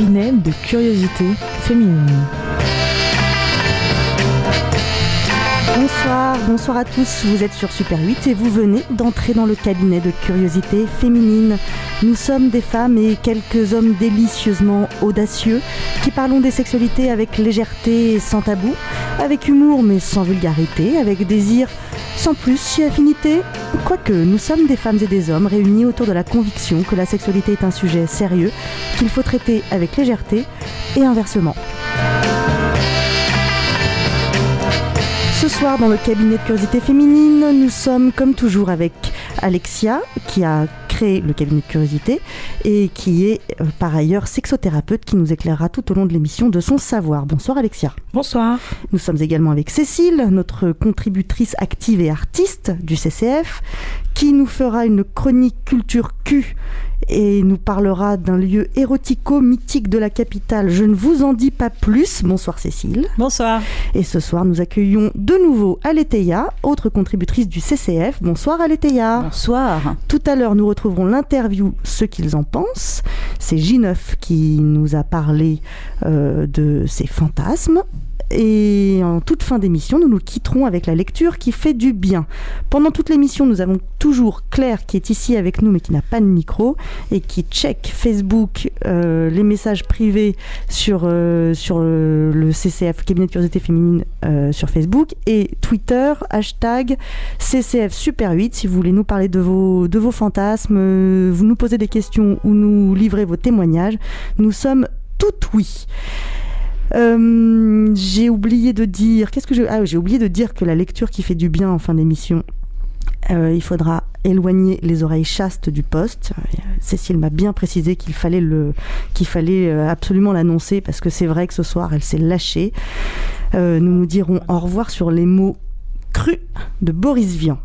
de curiosité féminine. Bonsoir, bonsoir à tous, vous êtes sur Super 8 et vous venez d'entrer dans le cabinet de curiosité féminine. Nous sommes des femmes et quelques hommes délicieusement audacieux qui parlons des sexualités avec légèreté et sans tabou, avec humour mais sans vulgarité, avec désir sans plus si affinité. Quoique nous sommes des femmes et des hommes réunis autour de la conviction que la sexualité est un sujet sérieux qu'il faut traiter avec légèreté et inversement. Ce soir, dans le cabinet de curiosité féminine, nous sommes comme toujours avec Alexia, qui a créé le cabinet de curiosité et qui est euh, par ailleurs sexothérapeute, qui nous éclairera tout au long de l'émission de son savoir. Bonsoir Alexia. Bonsoir. Nous sommes également avec Cécile, notre contributrice active et artiste du CCF, qui nous fera une chronique culture Q et nous parlera d'un lieu érotico-mythique de la capitale. Je ne vous en dis pas plus. Bonsoir Cécile. Bonsoir. Et ce soir, nous accueillons de nouveau Aletheia, autre contributrice du CCF. Bonsoir Aletheia. Bonsoir. Tout à l'heure, nous retrouverons l'interview Ce qu'ils en pensent. C'est J9 qui nous a parlé euh, de ses fantasmes. Et en toute fin d'émission, nous nous quitterons avec la lecture qui fait du bien. Pendant toute l'émission, nous avons toujours Claire qui est ici avec nous mais qui n'a pas de micro et qui check Facebook euh, les messages privés sur, euh, sur euh, le CCF, Cabinet de Curiosité Féminine, sur Facebook et Twitter, hashtag CCF Super 8. Si vous voulez nous parler de vos, de vos fantasmes, vous nous posez des questions ou nous livrez vos témoignages, nous sommes tout oui. Euh, j'ai oublié de dire. Qu'est-ce que. Ah, j'ai oublié de dire que la lecture qui fait du bien en fin d'émission. Euh, il faudra éloigner les oreilles chastes du poste. Euh, Cécile m'a bien précisé qu'il fallait, le, qu'il fallait absolument l'annoncer parce que c'est vrai que ce soir elle s'est lâchée. nous nous dirons au revoir sur les mots crus de Boris Vian.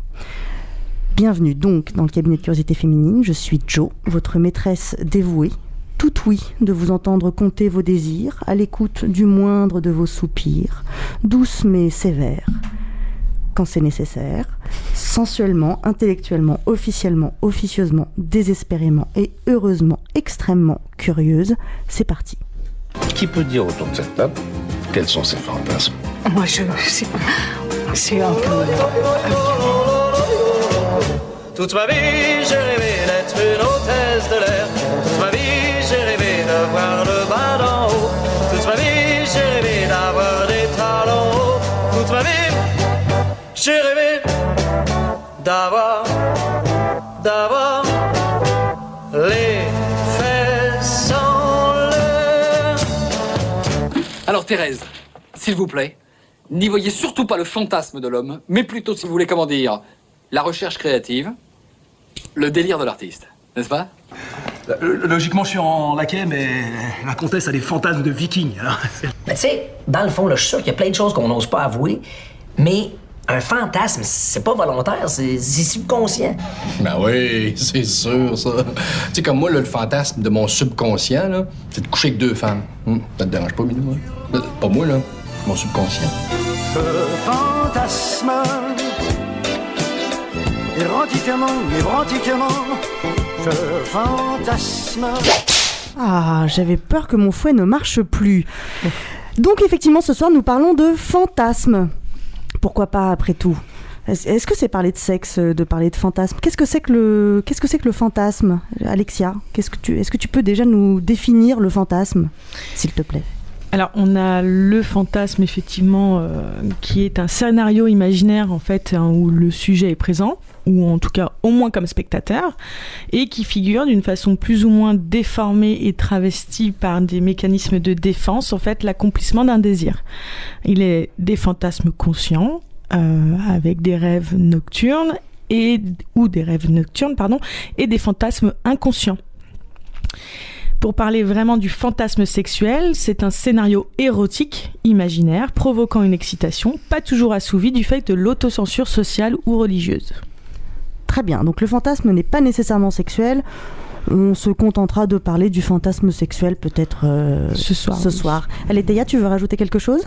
Bienvenue donc dans le cabinet de curiosité féminine. Je suis Jo, votre maîtresse dévouée, tout oui de vous entendre compter vos désirs, à l'écoute du moindre de vos soupirs, douce mais sévère, quand c'est nécessaire, sensuellement, intellectuellement, officiellement, officieusement, désespérément et heureusement extrêmement curieuse, c'est parti. Qui peut dire autour de cette table quels sont ses fantasmes? Moi, je. C'est un peu. Toute ma vie, j'ai rêvé d'être une hôtesse de l'air. Toute ma vie, j'ai rêvé de voir le bas d'en haut. Toute ma vie, j'ai rêvé d'avoir des talons hauts. Toute ma vie, j'ai rêvé d'avoir, d'avoir les fesses en l'air. Alors Thérèse, s'il vous plaît, n'y voyez surtout pas le fantasme de l'homme, mais plutôt, si vous voulez, comment dire, la recherche créative, le délire de l'artiste, n'est-ce pas? Logiquement, je suis en laquais, mais la comtesse a des fantasmes de vikings. Mais tu sais, dans le fond, là, je suis sûr qu'il y a plein de choses qu'on n'ose pas avouer, mais un fantasme, c'est pas volontaire, c'est subconscient. Ben oui, c'est sûr, ça. Tu sais, comme moi, le fantasme de mon subconscient, là, c'est de coucher avec deux femmes. Hum, ça te dérange pas, Minou? Hein? Pas moi, là. Mon subconscient. fantasme érotiquement, Ah, j'avais peur que mon fouet ne marche plus. Donc effectivement, ce soir, nous parlons de fantasme. Pourquoi pas après tout? Est-ce que c'est parler de sexe, de parler de fantasme Qu'est-ce que c'est que le fantasme, Alexia est-ce que tu peux déjà nous définir le fantasme, s'il te plaît? Alors, on a le fantasme, effectivement, euh, qui est un scénario imaginaire, en fait, hein, où le sujet est présent, ou en tout cas au moins comme spectateur, et qui figure d'une façon plus ou moins déformée et travestie par des mécanismes de défense, en fait, l'accomplissement d'un désir. Il est des fantasmes conscients, euh, avec des rêves nocturnes, et, ou des rêves nocturnes, pardon, et des fantasmes inconscients. Pour parler vraiment du fantasme sexuel, c'est un scénario érotique, imaginaire, provoquant une excitation, pas toujours assouvie du fait de l'autocensure sociale ou religieuse. Très bien, donc le fantasme n'est pas nécessairement sexuel. On se contentera de parler du fantasme sexuel peut-être euh, ce soir. Ce soir. Allez, Théa, tu veux rajouter quelque chose?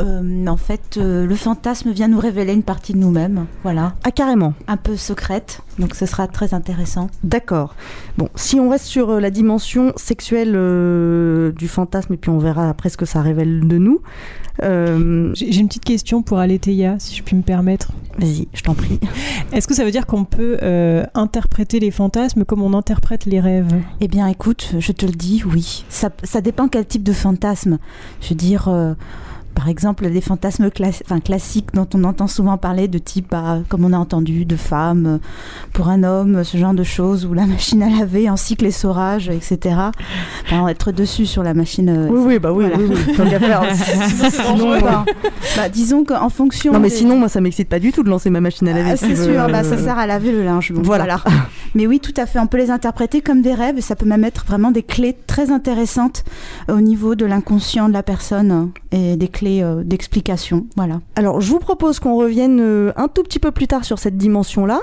Euh, en fait, euh, le fantasme vient nous révéler une partie de nous-mêmes, voilà. Ah, carrément. Un peu secrète, donc ce sera très intéressant. D'accord. Bon, si on reste sur euh, la dimension sexuelle euh, du fantasme, et puis on verra après ce que ça révèle de nous. euh, J'ai j'ai une petite question pour Aletheia, si je puis me permettre. Vas-y, je t'en prie. Est-ce que ça veut dire qu'on peut euh, interpréter les fantasmes comme on interprète les rêves? Eh bien, écoute, je te le dis, oui. Ça, ça dépend quel type de fantasme. Je veux dire, euh, par exemple, des fantasmes enfin, classiques dont on entend souvent parler, de type, bah, comme on a entendu, de femmes, euh, pour un homme, ce genre de choses, ou la machine à laver, ainsi que l'essorage, etc. Enfin, être dessus sur la machine. euh, Oui, oui, bah oui, voilà. oui, oui, tant qu'à faire. Sinon, bah, bah, disons qu'en fonction. Non, mais des- sinon, moi, ça m'excite pas du tout de lancer ma machine à laver. ah, si c'est veux. sûr, bah, ça sert à laver le linge. donc Voilà. voilà. Mais oui, tout à fait. On peut les interpréter comme des rêves et ça peut même être vraiment des clés très intéressantes au niveau de l'inconscient de la personne et des clés euh, d'explication. Voilà. Alors, je vous propose qu'on revienne euh, un tout petit peu plus tard sur cette dimension-là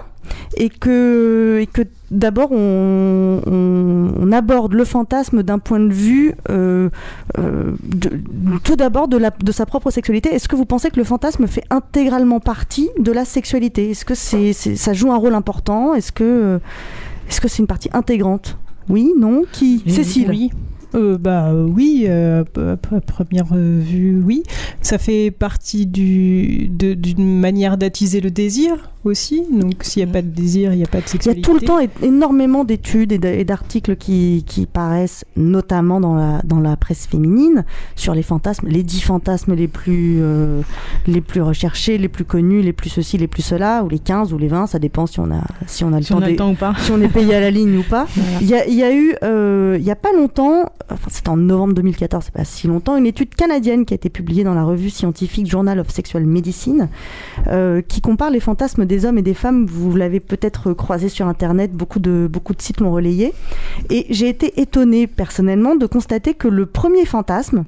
et que, et que d'abord on, on- on aborde le fantasme d'un point de vue euh, euh, de- tout d'abord de, de sa propre sexualité. Est-ce que vous pensez que le fantasme fait intégralement partie de la sexualité? Est-ce que c'est, ça joue un rôle important? Est-ce que, est-ce que c'est une partie intégrante? Oui, non? Qui? Cécile? Oui. Euh, bah euh, oui, euh, à première euh, vue, oui. Ça fait partie d'une manière d'attiser le désir? Aussi. Donc s'il n'y a pas de désir, il n'y a pas de Il y a sexualité. tout le temps énormément d'études et d'articles qui, qui paraissent, notamment dans la, dans la presse féminine, sur les fantasmes, les dix fantasmes les plus, euh, les plus recherchés, les plus connus, les plus ceci, les plus cela, ou les 15 ou les 20, ça dépend si on a, si on a le, Si on a le temps ou pas. si on est payé à la ligne ou pas. Il y, a, il y a eu, euh, il y a pas longtemps, enfin c'était en novembre 2014, c'est pas si longtemps, une étude canadienne qui a été publiée dans la revue scientifique Journal of Sexual Medicine, euh, qui compare les fantasmes des hommes et des femmes. Vous l'avez peut-être croisé sur Internet, beaucoup de, beaucoup de sites l'ont relayé. Et j'ai été étonnée personnellement de constater que le premier fantasme,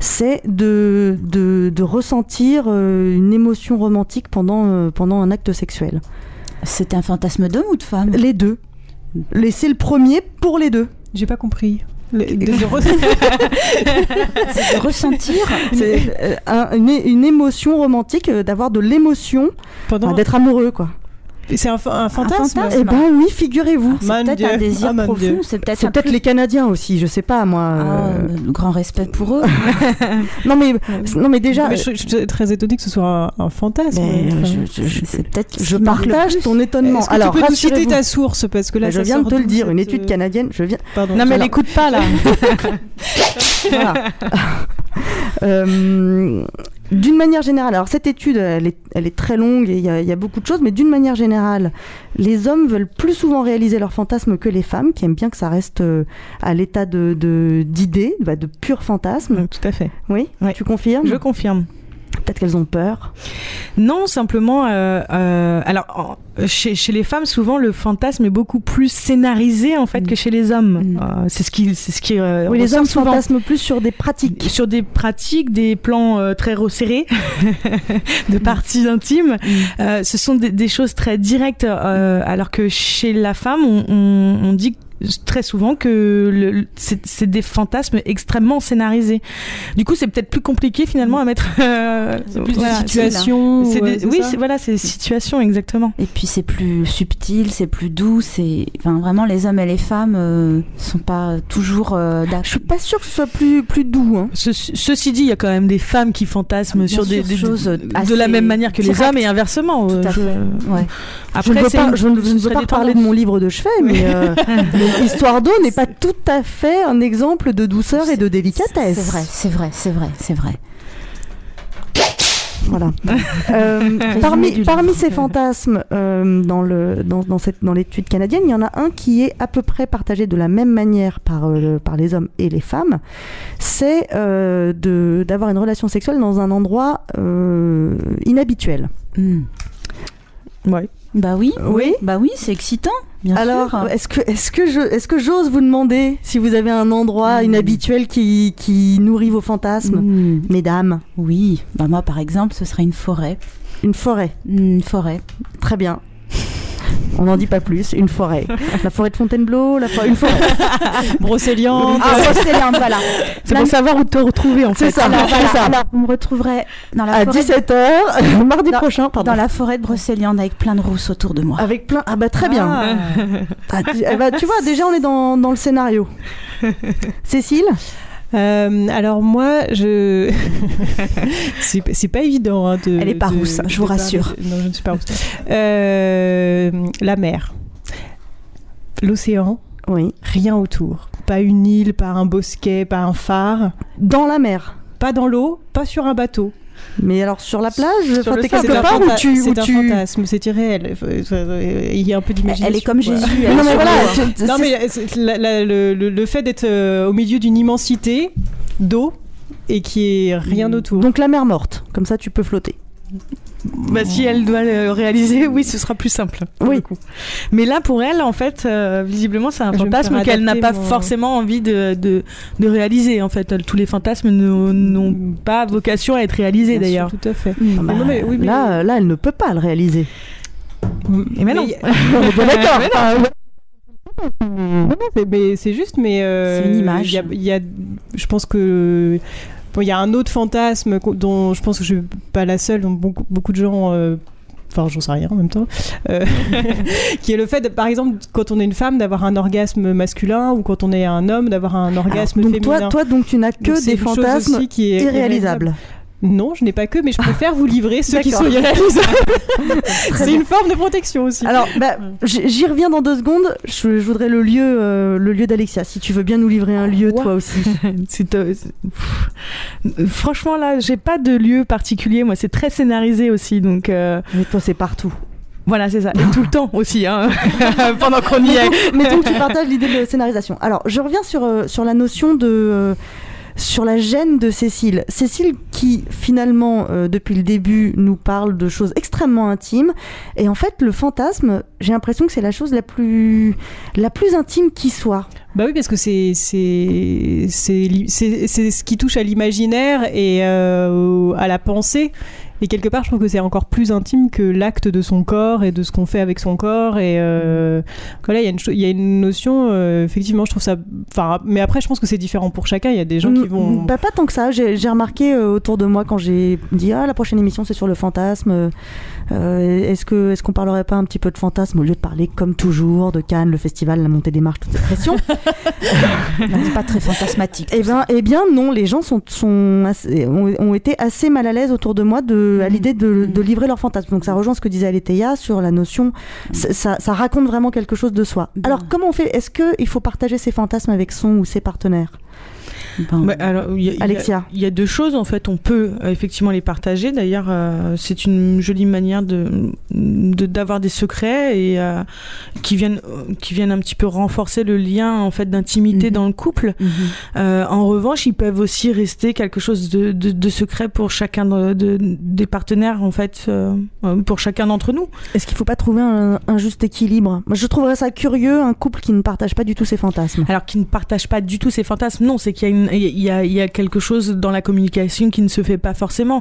c'est de, de, de ressentir euh, une émotion romantique pendant, euh, pendant un acte sexuel. C'était un fantasme d'homme ou de femme? Les deux. C'est le premier pour les deux. J'ai pas compris. Le- de- de re- C'est de ressentir. C'est euh, un- une, une émotion romantique, euh, d'avoir de l'émotion, d'être amoureux, quoi. C'est un, fa- un fantasme fantasme. Eh ben oui, figurez-vous. C'est Mon peut-être Dieu. un désir Ah, profond. C'est peut-être C'est peut-être plus- les Canadiens aussi, je sais pas moi. Ah, euh. grand respect pour eux. Non mais non mais déjà, Mais je, je suis très étonnée que ce soit un, un fantasme. Je, je- C'est peut-être. je partage ton étonnement. Que Alors tu peux nous citer ta source parce que là, je ça viens de te le dire, une étude euh, canadienne. Je viens. Pardon. Non, mais elle Alors- écoute pas là. Voilà. Euh, d'une manière générale, alors cette étude, elle est, elle est très longue et il y, a- il y a beaucoup de choses, mais d'une manière générale, les hommes veulent plus souvent réaliser leurs fantasmes que les femmes, qui aiment bien que ça reste euh, à l'état de de- d'idées, bah, de, pur fantasme. Tout à fait. Oui, Ouais. tu confirmes? Je confirme. Peut-être qu'elles ont peur. Non, simplement. euh, euh, alors, chez, chez les femmes, souvent, le fantasme est beaucoup plus scénarisé en fait que chez les hommes. Mm. Euh, c'est ce qui, c'est ce qui. oui, les hommes souvent. fantasment plus sur des pratiques. sur des pratiques, des plans très resserrés de parties intimes. Ce sont des, des choses très directes, alors que chez la femme, on, on- on dit très souvent que le- le- c'est c'est des fantasmes extrêmement scénarisés. Du coup, c'est peut-être plus compliqué finalement à mettre. euh, C'est plus voilà, des situations. ouais, oui, voilà, c'est des situations exactement. Et puis c'est plus subtil, c'est plus doux, c'est enfin vraiment les hommes et les femmes euh, sont pas toujours euh, d'accord. Je suis pas sûre que ce soit plus plus doux. Hein. Ce- ceci dit, il y a quand même des femmes qui fantasment Bien sur des, choses de la même manière que les hommes et inversement. Tout euh, à je- fait. Ouais. je ne veux pas, je ne- je ce ne veux pas parler de mon livre de chevet, mais euh, mais Histoire d'eau n'est pas tout à fait un exemple de douceur et de délicatesse. C'est vrai, c'est vrai, c'est vrai, c'est vrai. Voilà. Euh, parmi ces fantasmes euh, dans le dans, dans cette dans l'étude canadienne, il y en a un qui est à peu près partagé de la même manière par euh, par les hommes et les femmes. C'est euh, de d'avoir une relation sexuelle dans un endroit euh, inhabituel. Hmm. Ouais. Bah oui, Oui. bah oui, c'est excitant. Bien Alors, est-ce que est-ce que je est-ce que j'ose vous demander si vous avez un endroit Hmm. inhabituel qui qui nourrit vos fantasmes, Hmm. mesdames? Oui, bah moi par exemple, ce serait une forêt. Une forêt. Une forêt. Très bien. On n'en dit pas plus. Une forêt. La forêt de Fontainebleau, la forêt, une forêt. Brocéliande. Ah, Brocéliande, voilà. C'est pour savoir où te retrouver en fait. C'est ça. Alors, voilà, ça. alors, vous me dans la À forêt de- 17h, mardi dans- prochain, pardon. dans la forêt de Brocéliande avec plein de rousses autour de moi. Avec plein. Ah bah très bien. Ah. Ah, tu, eh bah, tu vois, déjà on est dans, dans le scénario. Cécile? Euh, alors moi, je c'est pas évident. hein, de, Elle est pas de- rousse, je de vous parler- rassure. Non, je ne suis pas rousse. Euh, la mer, l'océan, Oui. rien autour. Pas une île, pas un bosquet, pas un phare. Dans la mer. Pas dans l'eau, pas sur un bateau. Mais alors sur la plage, Sur enfin, le t'es quelque c'est un part où tu. C'est un tu... fantasme, c'est irréel. Il y a un peu d'imagination. Elle est comme. Jésus. elle Non mais voilà, Non mais c'est- la- la- le, fait d'être euh, au milieu d'une immensité d'eau et qui est rien autour. Donc la mer morte, comme ça tu peux flotter. Bah, si elle doit le réaliser, oui, ce sera plus simple. Oui. le coup. Mais là, pour elle, en fait, euh, visiblement, c'est un Je fantasme qu'elle n'a pas mon- forcément envie de, de, de réaliser. En fait, tous les fantasmes n'ont n'ont pas vocation à être réalisés d'ailleurs. Tout à fait. Bah, non, mais- oui, mais- Là, là, elle ne peut pas le réaliser. Et mais non. D'accord. C'est- mais c'est juste, mais euh, C'est une image. il y a- y a, je pense que bon, il y a un autre fantasme dont je pense que je suis pas la seule, dont beaucoup, beaucoup de gens. euh, Enfin, j'en sais rien en même temps. euh, qui est le fait, de- par exemple, quand on est une femme, d'avoir un orgasme masculin ou quand on est un homme, d'avoir un orgasme alors, donc féminin. toi, toi, donc tu n'as que Donc, des fantasmes irréalisables. Non, je n'ai pas que, mais je préfère vous livrer ceux qui sont irréalisables. C'est une forme de protection aussi. Alors, bah, j'y reviens dans deux secondes. Je, je voudrais le lieu, euh, le lieu d'Alexia. Si tu veux bien nous livrer un lieu, toi aussi. Euh. Franchement, là, j'ai pas de lieu particulier. Moi, c'est très scénarisé aussi. Donc, euh, Mais toi, c'est partout. voilà, c'est ça. Et tout le temps aussi, hein, pendant qu'on y est. Mais donc tu partages l'idée de scénarisation. Alors, je reviens sur, euh, sur la notion de... sur la gêne de Cécile. Cécile qui, finalement, euh, depuis le début, nous parle de choses extrêmement intimes. Et en fait, le fantasme, j'ai l'impression que c'est la chose la plus, la plus intime qui soit. Bah oui, parce que c'est ce qui touche à l'imaginaire et euh, à la pensée. Et quelque part, je trouve que c'est encore plus intime que l'acte de son corps et de ce qu'on fait avec son corps. Et euh, voilà, il y a une cho- il y a une notion. euh, effectivement, je trouve ça. Enfin, mais après, je pense que c'est différent pour chacun. Il y a des gens qui vont. Bah, pas tant que ça. J'ai j'ai remarqué euh, autour de moi quand j'ai dit ah la prochaine émission c'est sur le fantasme. Euh, est-ce que est-ce qu'on parlerait pas un petit peu de fantasme au lieu de parler comme toujours de Cannes, le festival, la montée des marches, toute cette pression? C'est pas très fantasmatique. Eh bien, eh bien non, les gens sont, sont assez- ont, ont été assez mal à l'aise autour de moi de, à l'idée de, de livrer leur fantasme. Donc ça rejoint ce que disait Aletheia sur la notion, ça, ça- ça raconte vraiment quelque chose de soi. Alors comment on fait? Est-ce qu'il faut partager ses fantasmes avec son ou ses partenaires? Ben, Bah, alors, y a- Alexia. Il y, a deux choses en fait. On peut euh, effectivement les partager. D'ailleurs, euh, c'est une jolie manière de de- d'avoir des secrets et euh, qui viennent qui viennent un petit peu renforcer le lien en fait d'intimité Mhm. dans le couple. mhm. Euh, en revanche, ils peuvent aussi rester quelque chose de, de, de secret pour chacun de, de- des partenaires en fait, pour chacun d'entre nous. Est-ce qu'il faut pas trouver un, un juste équilibre? Moi, je trouverais ça curieux, un couple qui ne partage pas du tout ses fantasmes. Alors qu'ils ne partagent pas du tout ses fantasmes, non, c'est qu'il y a, une, il y, a, il y a quelque chose dans la communication qui ne se fait pas forcément.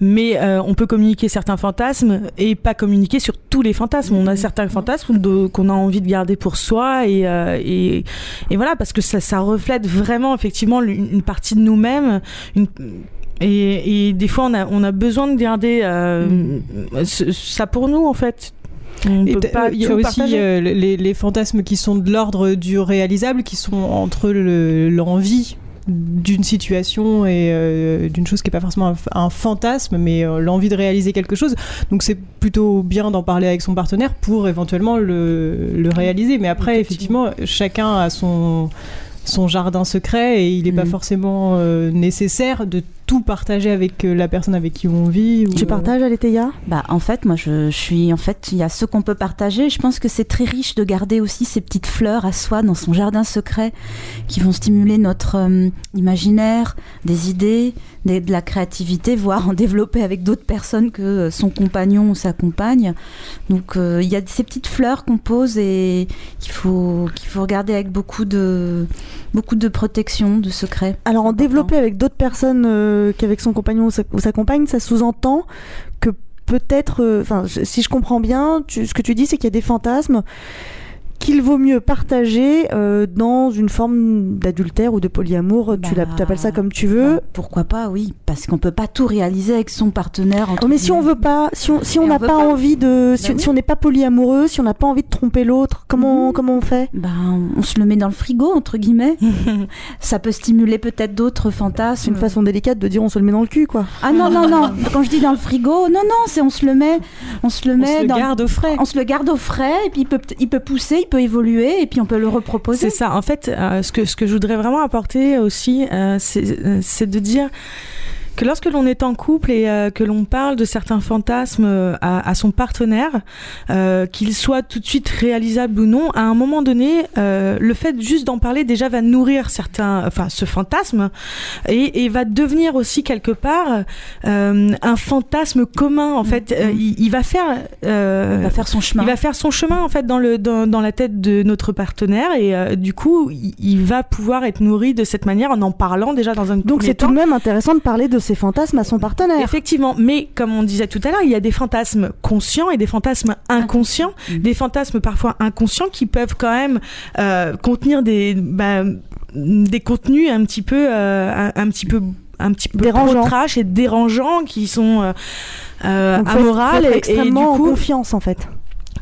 Mais euh, on peut communiquer certains fantasmes et pas communiquer sur tous les fantasmes. On a certains fantasmes qu'on a envie de garder pour soi et, euh, et, et voilà, parce que ça, ça reflète vraiment effectivement une, partie de nous-mêmes. Une, et, et des fois, on a, on a besoin de garder euh, ce- ça pour nous, en fait. On Et peut t- pas il y a aussi euh, les, les fantasmes qui sont de l'ordre du réalisable, qui sont entre le- l'envie d'une situation et euh, d'une chose qui n'est pas forcément un, fantasme, mais euh, l'envie de réaliser quelque chose. Donc c'est plutôt bien d'en parler avec son partenaire pour éventuellement le, le réaliser. Mais après, effectivement, chacun a son son jardin secret et il n'est pas Mhm. forcément euh, nécessaire de tout partager avec euh, la personne avec qui on vit. ou, Tu euh, partages, Aletheia Bah, en fait, moi, je, je suis. En fait, il y a ce qu'on peut partager. Je pense que c'est très riche de garder aussi ces petites fleurs à soi dans son jardin secret qui vont stimuler notre euh, imaginaire, des idées, des- de la créativité, voire en développer avec d'autres personnes que son compagnon ou sa compagne. Donc, euh, il y a ces petites fleurs qu'on pose et qu'il faut, qu'il faut regarder avec beaucoup de, beaucoup de protection, de secret. Alors en développer avec d'autres personnes euh, qu'avec son compagnon ou sa, compagne, ça sous-entend que peut-être, euh, enfin, si je comprends bien, ce que tu dis, c'est qu'il y a des fantasmes qu'il vaut mieux partager euh, dans une forme d'adultère ou de polyamour. tu Bah, l'app- tu appelles ça comme tu veux. Pourquoi pas, oui, parce qu'on peut pas tout réaliser avec son partenaire. entre Oh, mais si on veut pas, si on si on Et on n'a pas, pas. envie de, si, Bah oui. si on n'est pas polyamoureux, si on n'a pas envie de tromper l'autre, comment comment on fait? Ben, on se le met dans le frigo entre guillemets. ça peut stimuler peut-être d'autres fantasmes. C'est une façon délicate de dire on se le met dans le cul, quoi. Ah non non non. Quand je dis dans le frigo, non non, c'est on se le met, on se le met se le dans garde au frais. On se le garde au frais et puis il peut il peut pousser, il peut évoluer et puis on peut le reproposer. C'est ça. En fait, euh, ce, que, ce que je voudrais vraiment apporter aussi, euh, euh, c'est de dire que lorsque l'on est en couple et euh, que l'on parle de certains fantasmes euh, à, à son partenaire, euh, qu'ils soient tout de suite réalisables ou non, à un moment donné, euh, le fait juste d'en parler déjà va nourrir certains, enfin ce fantasme et, et va devenir aussi quelque part un fantasme commun. En fait, Euh, il, il va faire, Il va faire son chemin. Il va faire son chemin en fait dans le dans, dans la tête de notre partenaire et du coup, il, il va pouvoir être nourri de cette manière en en parlant déjà dans un Donc c'est tout de même intéressant de parler de ses fantasmes à son partenaire. Effectivement, mais comme on disait tout à l'heure, il y a des fantasmes conscients et des fantasmes inconscients, des fantasmes parfois inconscients qui peuvent quand même euh, contenir des bah, des contenus un petit peu euh, un, un petit peu un petit peu Dérangeants. trash et dérangeants qui sont euh, euh, amorales et- et, extrêmement du coup en confiance en fait.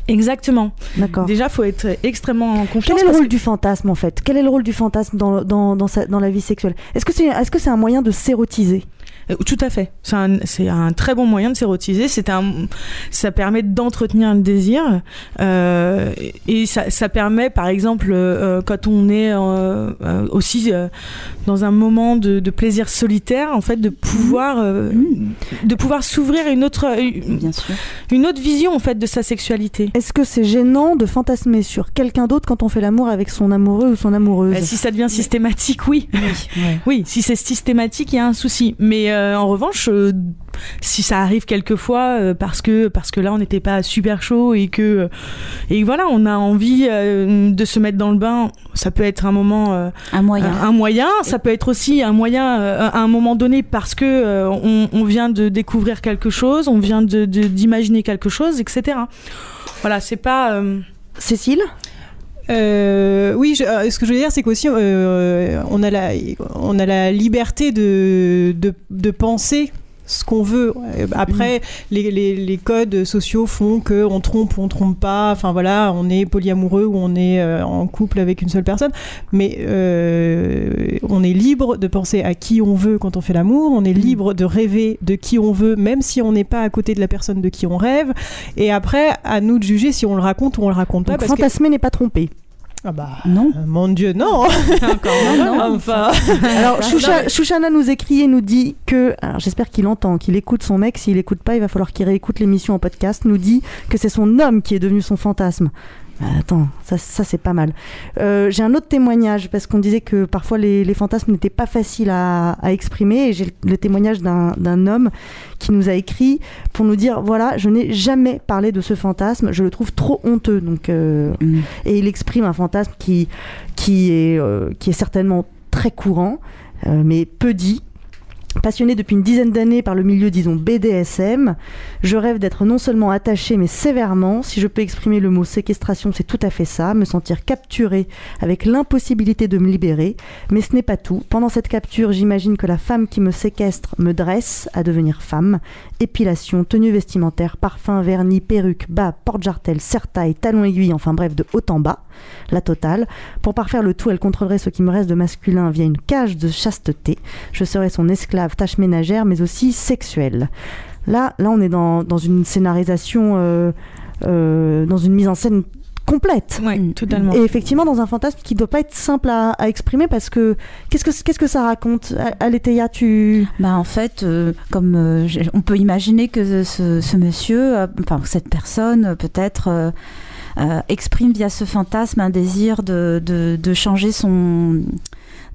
exactement. D'accord. Déjà, faut être extrêmement en confiance. Quel est le rôle du fantasme en fait? Quel est le rôle du fantasme dans, dans, dans, sa- dans la vie sexuelle? Est-ce que c'est est -ce c'est un moyen de s'érotiser? Tout à fait. C'est un, très bon moyen de s'érotiser. C'est un, ça permet d'entretenir le désir euh, et ça, ça permet, par exemple, euh, quand on est euh, euh, aussi euh, dans un moment de, de plaisir solitaire, en fait, de pouvoir, euh, de pouvoir s'ouvrir une autre, une, Bien sûr. une autre vision en fait de sa sexualité. Est-ce que c'est gênant de fantasmer sur quelqu'un d'autre quand on fait l'amour avec son amoureux ou son amoureuse? Bah, si ça devient systématique, oui. ouais. Oui, si c'est systématique, il y a un souci. Mais euh, en revanche, euh, si ça arrive quelquefois euh, parce que parce que là on n'était pas super chaud et que euh, et voilà, on a envie euh, de se mettre dans le bain, ça peut être un moment euh, Un moyen. un, moyen, ça peut être aussi un moyen euh, à un moment donné parce que euh, on, on vient de découvrir quelque chose, on vient de d'imaginer quelque chose, etc. Voilà, c'est pas euh, Cécile? Euh, oui, euh, ce que je veux dire, c'est qu'aussi, euh, on, a la, on a la liberté de, de penser ce qu'on veut. Euh, Après, les, les, les codes sociaux font que on trompe ou on trompe pas. Enfin voilà, on est polyamoureux ou on est euh, en couple avec une seule personne. Mais euh, on est libre de penser à qui on veut quand on fait l'amour. On est libre de rêver de qui on veut, même si on n'est pas à côté de la personne de qui on rêve. Et après, à nous de juger si on le raconte ou on le raconte pas. Donc que- fantasmer n'est pas tromper. Ah bah Non. euh, mon Dieu, non. Non, non. enfin. Alors Choucha- Chouchana nous écrit et nous dit que, alors j'espère qu'il entend, qu'il écoute son mec. S'il écoute pas, il va falloir qu'il réécoute l'émission en podcast. Nous dit que c'est son homme qui est devenu son fantasme. Bah, Attends, ça, ça c'est pas mal. Euh, j'ai un autre témoignage parce qu'on disait que parfois les, les fantasmes n'étaient pas faciles à, à exprimer et j'ai le, le témoignage d'un d'un homme qui nous a écrit pour nous dire voilà je n'ai jamais parlé de ce fantasme je le trouve trop honteux donc euh, Mm. et il exprime un fantasme qui qui est euh, qui est certainement très courant mais peu dit Passionné depuis une dizaine d'années par le milieu, disons, BDSM, je rêve d'être non seulement attaché, mais sévèrement. Si je peux exprimer le mot séquestration, c'est tout à fait ça. Me sentir capturé avec l'impossibilité de me libérer. Mais ce n'est pas tout. Pendant cette capture, j'imagine que la femme qui me séquestre me dresse à devenir femme. Épilation, tenue vestimentaire, parfum, vernis, perruque, bas, porte-jartel, serre-taille, talons aiguilles, enfin bref, de haut en bas. La totale. Pour parfaire le tout, elle contrôlerait ce qui me reste de masculin via une cage de chasteté. Je serais son esclave, tâche ménagère, mais aussi sexuelle. Là, là, on est dans, dans une scénarisation, euh, euh, dans une mise en scène complète. ouais, Mm. totalement. Et effectivement, dans un fantasme qui doit pas être simple à, à exprimer parce que qu'est-ce que qu'est-ce que ça raconte? Aletheia, tu Bah en fait, euh, comme euh, on peut imaginer que ce, ce monsieur, euh, enfin cette personne, peut-être euh, euh, exprime via ce fantasme un désir de, de, de changer son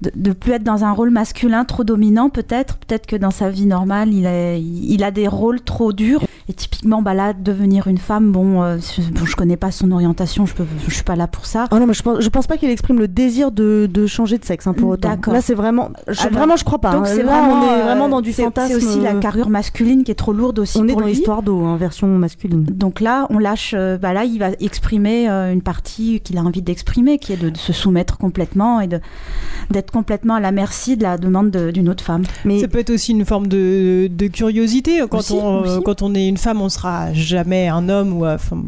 de, de plus être dans un rôle masculin trop dominant peut-être peut-être que dans sa vie normale il, est, il a des rôles trop durs Et typiquement, bah là, devenir une femme, bon, euh, je, bon, je connais pas son orientation, je, peux, je suis pas là pour ça. Oh non, mais je pense, je pense pas qu'il exprime le désir de, de changer de sexe hein, pour autant. D'accord. Là, c'est vraiment. Je, Alors, vraiment, je crois pas. Donc hein. c'est Là, vraiment, on est euh, vraiment dans du fantasme. C'est aussi la carrure masculine qui est trop lourde aussi On est pour dans lui. l'histoire d'eau, hein, version masculine. Donc là, on lâche. euh, bah là, il va exprimer euh, une partie qu'il a envie d'exprimer, qui est de, de se soumettre complètement et de d'être complètement à la merci de la demande de- d'une autre femme. Mais Ça peut être aussi une forme de, de curiosité. Quand, Aussi, on, aussi. quand on est une femme, on sera jamais un homme ou enfin,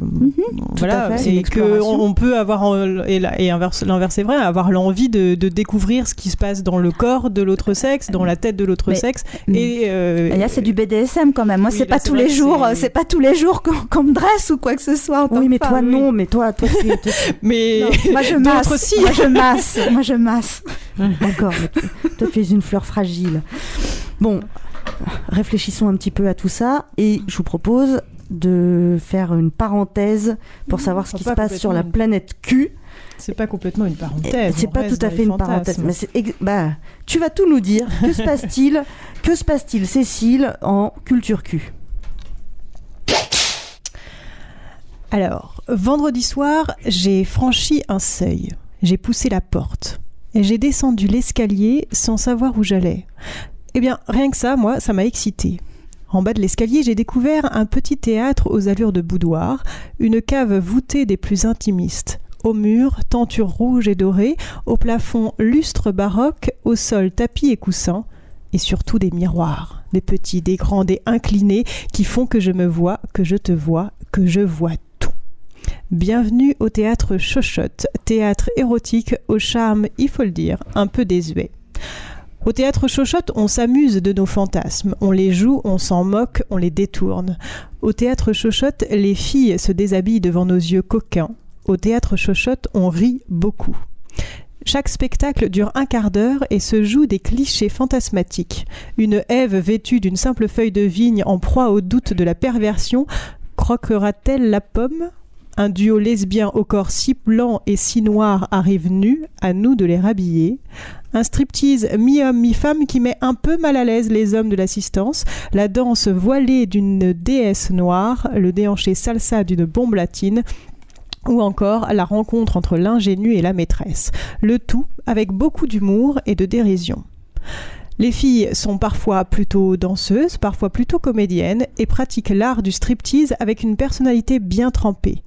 voilà. à fait, c'est que on, on peut avoir euh, et, l'inverse est vrai, avoir l'envie de, de découvrir ce qui se passe dans le corps de l'autre sexe, dans la tête de l'autre sexe. Et, euh, Et là, c'est du BDSM quand même. Moi, Oui, c'est pas tous les jours. c'est- pas tous les jours qu'on me dresse ou quoi que ce soit. en tant oui, mais toi, oui. non, mais toi, toi, tu es- mais Non, moi, je masse. si. Moi, je masse. Moi, je masse. D'accord, toi tu es une fleur fragile. Bon, réfléchissons un petit peu à tout ça et je vous propose de faire une parenthèse pour savoir ce qui se passe sur la planète Q. c'est pas complètement une parenthèse. C'est pas tout à fait une parenthèse, mais bah, tu vas tout nous dire. Que se passe-t-il? Que se passe-t-il, Cécile, en culture Q? Alors, vendredi soir, j'ai franchi un seuil. J'ai poussé la porte. J'ai descendu l'escalier sans savoir où j'allais. Eh bien, rien que ça, moi, ça m'a excité. En bas de l'escalier, j'ai découvert un petit théâtre aux allures de boudoir, une cave voûtée des plus intimistes. Au mur, tenture rouge et dorée, au plafond lustre baroque, au sol tapis et coussins, et surtout des miroirs, des petits, des grands, des inclinés, qui font que je me vois, que je te vois, que je vois. Bienvenue au théâtre Chochotte, théâtre érotique au charme, il faut le dire, un peu désuet. Au théâtre Chochotte, on s'amuse de nos fantasmes, on les joue, on s'en moque, on les détourne. Au théâtre Chochotte, les filles se déshabillent devant nos yeux coquins. Au théâtre Chochotte, on rit beaucoup. Chaque spectacle dure un quart d'heure et se joue des clichés fantasmatiques. Une Ève vêtue d'une simple feuille de vigne en proie au doute de la perversion croquera-t-elle la pomme? Un duo lesbien au corps si blanc et si noir arrive nu, à nous de les rhabiller. Un striptease mi-homme mi-femme qui met un peu mal à l'aise les hommes de l'assistance. La danse voilée d'une déesse noire, le déhanché salsa d'une bombe latine ou encore la rencontre entre l'ingénu et la maîtresse. Le tout avec beaucoup d'humour et de dérision. Les filles sont parfois plutôt danseuses, parfois plutôt comédiennes et pratiquent l'art du striptease avec une personnalité bien trempée.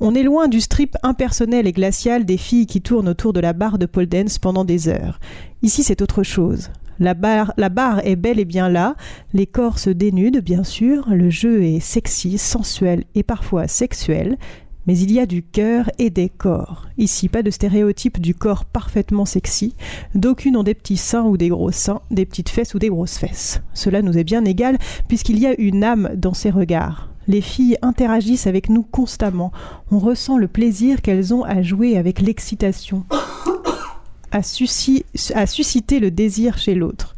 On est loin du strip impersonnel et glacial des filles qui tournent autour de la barre de pole dance pendant des heures. Ici, c'est autre chose. La barre, est bel et bien là, les corps se dénudent, bien sûr, le jeu est sexy, sensuel et parfois sexuel, mais il y a du cœur et des corps. Ici, pas de stéréotype du corps parfaitement sexy. D'aucunes ont des petits seins ou des gros seins, des petites fesses ou des grosses fesses. Cela nous est bien égal, puisqu'il y a une âme dans ces regards. Les filles interagissent avec nous constamment. On ressent le plaisir qu'elles ont à jouer avec l'excitation, à, à susciter le désir chez l'autre.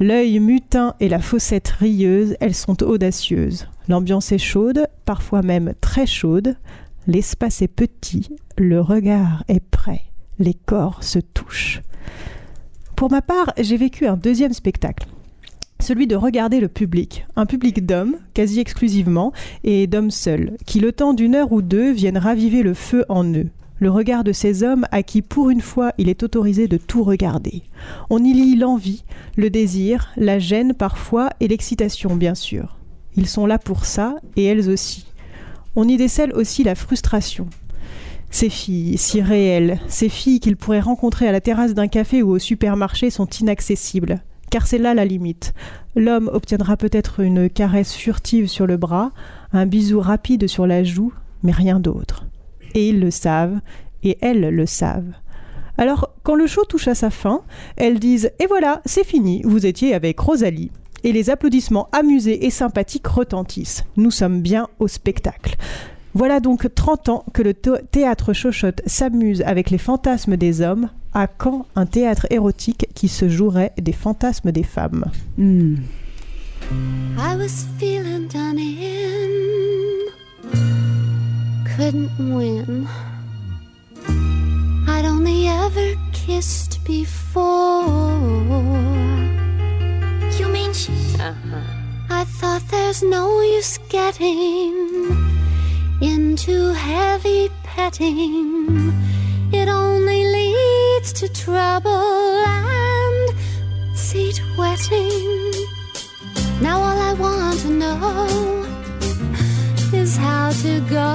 L'œil mutin et la fossette rieuse, elles sont audacieuses. L'ambiance est chaude, parfois même très chaude. L'espace est petit, le regard est prêt, les corps se touchent. Pour ma part, j'ai vécu un deuxième spectacle. Celui de regarder le public, un public d'hommes, quasi exclusivement, et d'hommes seuls, qui le temps d'une heure ou deux viennent raviver le feu en eux. Le regard de ces hommes à qui pour une fois il est autorisé de tout regarder. On y lit l'envie, le désir, la gêne parfois et l'excitation bien sûr. Ils sont là pour ça et elles aussi. On y décèle aussi la frustration. Ces filles, si réelles, ces filles qu'ils pourraient rencontrer à la terrasse d'un café ou au supermarché sont inaccessibles, car c'est là la limite. L'homme obtiendra peut-être une caresse furtive sur le bras, un bisou rapide sur la joue, mais rien d'autre. Et ils le savent, et elles le savent. Alors, quand le show touche à sa fin, elles disent Et voilà, c'est fini, vous étiez avec Rosalie. Et les applaudissements amusés et sympathiques retentissent. Nous sommes bien au spectacle. Voilà donc 30 ans que le thé- théâtre Chochotte s'amuse avec les fantasmes des hommes. À quand un théâtre érotique qui se jouerait des fantasmes des femmes? Hmm. You mean she? Uh-huh. I thought there's no use getting into heavy petting. It only leads to trouble and seat wetting. Now all I want to know is how to go.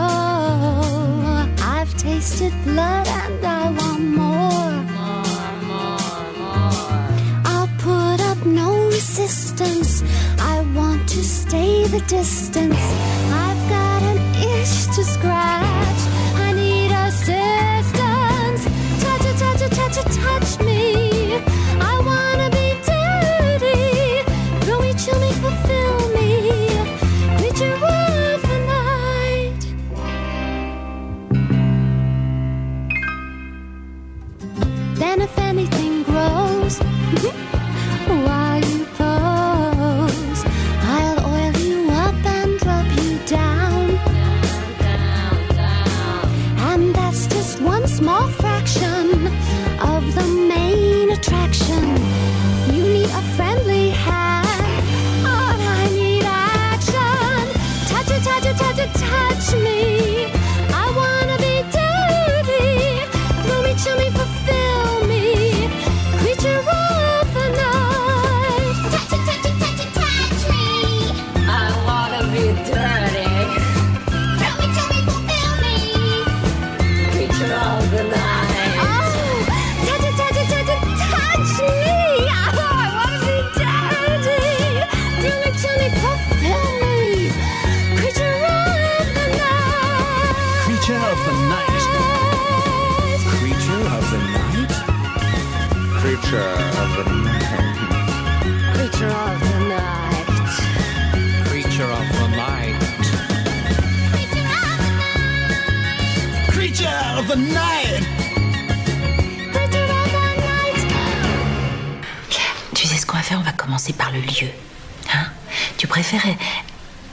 I've tasted blood and I want more. No resistance. I want to stay the distance. I've got an itch to scratch. I need assistance. Touch it, touch touch touch me. I wanna be dirty. Throw me, chill me, fulfill me. Creature of the night. Then if anything grows while le lieu. Hein? Tu préfères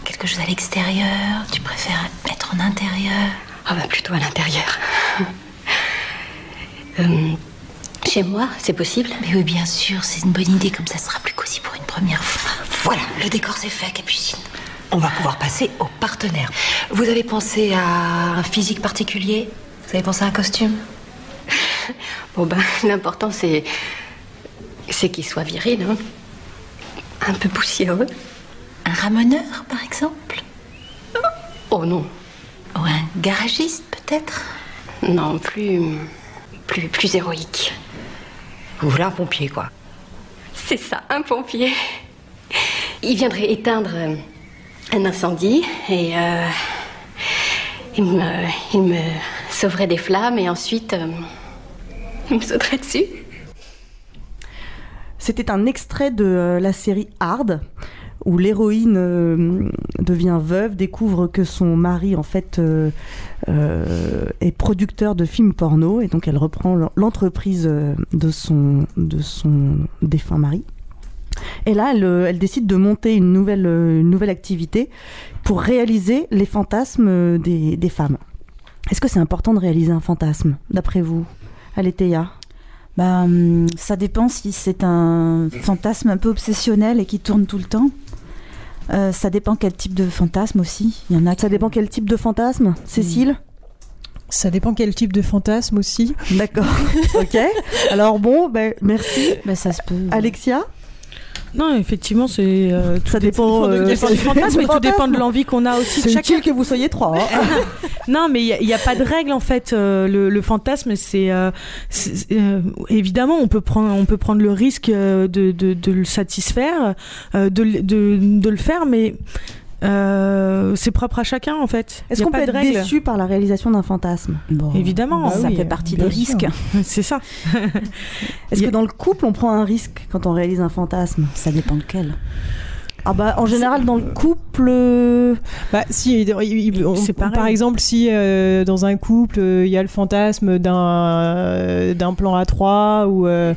quelque chose à l'extérieur? Tu préfères être en intérieur? Ah bah plutôt à l'intérieur. Euh, chez moi, c'est possible Mais oui, bien sûr, c'est une bonne idée, comme ça sera plus cosy pour une première fois. Voilà, le décor c'est fait, Capucine. On va pouvoir passer au partenaire. Vous avez pensé à un physique particulier? Vous avez pensé à un costume? Bon ben, l'important c'est c'est qu'il soit viril, hein. Un peu poussiéreux. Un ramoneur, par exemple? Oh non. Ou un garagiste, peut-être? Non, plus plus plus héroïque. Vous voulez un pompier, quoi C'est ça, un pompier. Il viendrait éteindre euh, un incendie et euh, il, me, il me sauverait des flammes et ensuite euh, il me sauterait dessus. C'était un extrait de euh, la série Hard, où l'héroïne euh, devient veuve, découvre que son mari en fait euh, est producteur de films porno, et donc elle reprend l'en- l'entreprise de son, de son défunt mari. Et là, elle, décide de monter une nouvelle, nouvelle activité pour réaliser les fantasmes des, des femmes. Est-ce que c'est important de réaliser un fantasme, d'après vous? Allez, Théa Bah, hum, ça dépend si c'est un fantasme un peu obsessionnel et qui tourne tout le temps. Euh, ça dépend quel type de fantasme aussi. Il y en a. Ça dépend quel type de fantasme, Cécile? Ça dépend quel type de fantasme aussi. D'accord. ok. Alors bon, ben merci. Bah, ça se peut. Alexia? Non, effectivement, c'est. euh, Ça dépend, euh, dépend du fantasme, mais tout dépend de l'envie qu'on a aussi de C'est chacun. utile que vous soyez trois. hein. non, mais il n'y a, pas de règle en fait. Euh, le, le fantasme, c'est évidemment on peut prendre on peut prendre le risque de, de, de le satisfaire, de, le- de, de le faire, mais euh, c'est propre à chacun en fait. Est-ce qu'on peut être règle. déçu par la réalisation d'un fantasme? Évidemment, Bah ça oui, fait partie des sûr. risques. c'est ça. Est-ce que dans le couple, on prend un risque quand on réalise un fantasme? Ça dépend lequel. Ah bah en général dans le couple. euh, Bah, si, on- C'est pareil. par exemple, si euh, dans un couple euh, il y a le fantasme d'un euh, d'un plan à trois ou euh,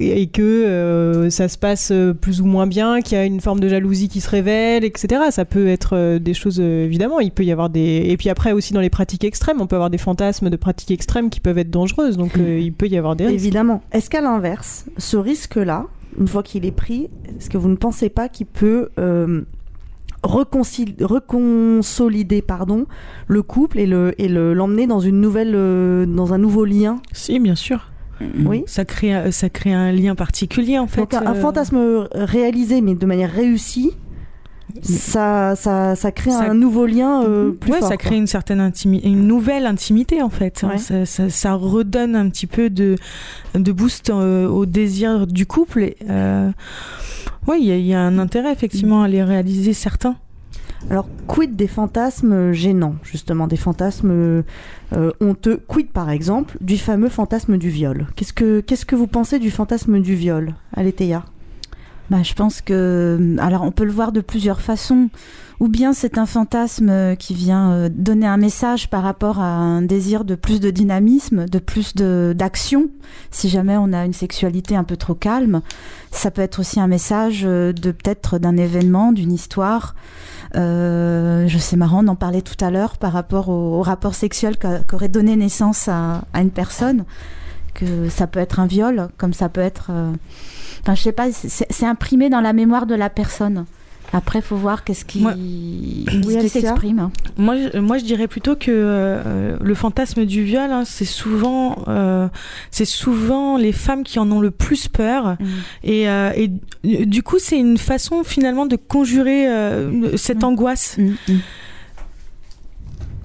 et que euh, ça se passe euh, plus ou moins bien, qu'il y a une forme de jalousie qui se révèle, etc. Ça peut être euh, des choses évidemment. Il peut y avoir des et puis après aussi dans les pratiques extrêmes, on peut avoir des fantasmes de pratiques extrêmes qui peuvent être dangereuses. Donc euh, il peut y avoir des risques. Évidemment. Est-ce qu'à l'inverse, ce risque-là, une fois qu'il est pris, est-ce que vous ne pensez pas qu'il peut euh, reconcil- reconsolider pardon le couple et le et le l'emmener dans une nouvelle euh, dans un nouveau lien? Si, bien sûr. Oui. Ça crée, ça crée un lien particulier en fait. donc un, un euh, fantasme réalisé mais de manière réussie ça ça ça crée Ça- un nouveau lien euh, plus ouais, fort ça quoi. crée une certaine intimité, une nouvelle intimité en fait. hein. Ouais. Ça, ça- ça redonne un petit peu de, de boost euh, au désir du couple. Euh, ouais, il y, y a un intérêt effectivement à les réaliser certains. Alors, quid des fantasmes gênants, justement, des fantasmes euh, honteux? Quid, par exemple, du fameux fantasme du viol? Qu'est-ce que, que vous pensez du fantasme du viol Aléthéa Bah, je pense que, alors, on peut le voir de plusieurs façons. Ou bien c'est un fantasme euh, qui vient euh, donner un message par rapport à un désir de plus de dynamisme, de plus de d'action. Si jamais on a une sexualité un peu trop calme, ça peut être aussi un message euh, de peut-être d'un événement, d'une histoire. Euh, je sais marrant d'en parler tout à l'heure par rapport au, rapport sexuel qu'a- qu'aurait donné naissance à, à une personne. Que ça peut être un viol, comme ça peut être. euh, Enfin, je sais pas, c'est imprimé dans la mémoire de la personne. Après, faut voir qu'est-ce qui, Moi- s'exprime. Moi, je, moi, je dirais plutôt que euh, le fantasme du viol, hein, c'est souvent, euh, c'est souvent les femmes qui en ont le plus peur. Et, euh, et du coup, c'est une façon finalement de conjurer cette angoisse.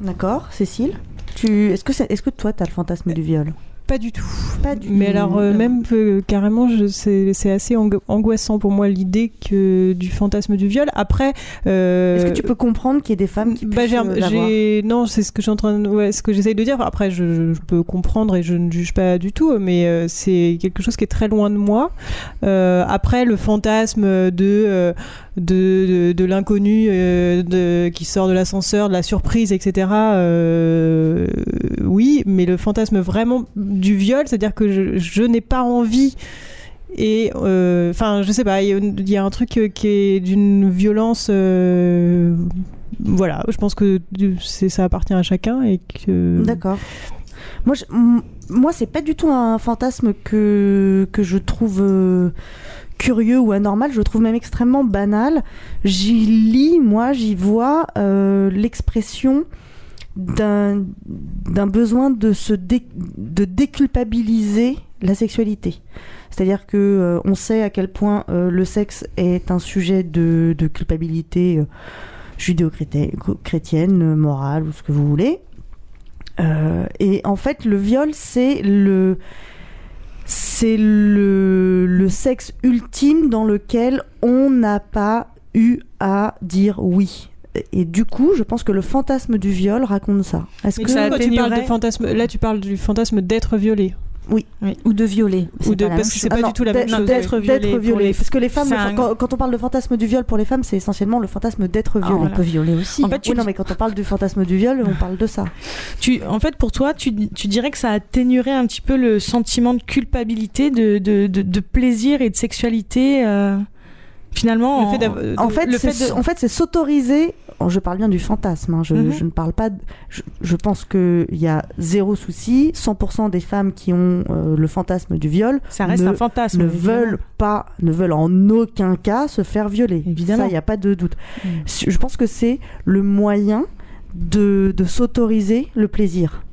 D'accord, Cécile? Tu, est-ce, que c'est- est-ce que toi, tu as le fantasme du viol? Pas du tout. Pas du Mais alors, euh, même euh, carrément, c'est assez ang- angoissant pour moi l'idée que du fantasme du viol. Après, euh, Est-ce que tu peux comprendre qu'il y ait des femmes qui bah, j'ai, euh, non, c'est ce que je suis en train de, ouais, ce que j'essaye de dire. Après, je, je peux comprendre et je ne juge pas du tout, mais c'est quelque chose qui est très loin de moi. Après, le fantasme de de, de, l'inconnu euh, qui sort de l'ascenseur, de la surprise, etc. euh, oui, mais le fantasme vraiment du viol, c'est-à-dire que je, n'ai pas envie. Et euh, enfin, je sais pas, il y, a- un truc qui est d'une violence. voilà, je pense que ça appartient à chacun et que. D'accord. Moi, je- moi, c'est pas du tout un fantasme que, que je trouve curieux ou anormal. Je le trouve même extrêmement banal. J'y lis, moi, j'y vois euh, l'expression d'un besoin de se déculpabiliser la sexualité. C'est-à-dire que euh, on sait à quel point euh, le sexe est un sujet de, culpabilité judéo-chrétienne, morale ou ce que vous voulez. Et en fait, le viol, c'est le c'est le, le sexe ultime dans lequel on n'a pas eu à dire oui. Et du coup, je pense que le fantasme du viol raconte ça. Est-ce que vois, tu parles de fantasme, là tu parles du fantasme d'être violé. Oui. Ou de violer. Ou de, parce que c'est pas Ah non, du tout la même d'être- chose. D'être d'être violé. Parce que les femmes, un- quand, quand on parle de fantasme du viol pour les femmes, c'est essentiellement le fantasme d'être Ah, violé. on peut violer aussi. En fait, tu oui, non, mais quand on parle du fantasme du viol, on parle de ça. Tu, en fait, pour toi, tu, tu dirais que ça atténuerait un petit peu le sentiment de culpabilité, de, de, de, de plaisir et de sexualité. euh, finalement, Le fait en- d'avoir- En fait, le c'est- fait de- en fait, c'est s'autoriser. oh, Je parle bien du fantasme. hein, je, Mhm. je ne parle pas. de- je, je pense qu'il y a zéro souci. 100% des femmes qui ont euh, le fantasme du viol Ça reste ne, un fantasme, Ne veulent pas, ne veulent en aucun cas se faire violer. Évidemment. Ça, il n'y a pas de doute. Je pense que c'est le moyen de, de s'autoriser le plaisir.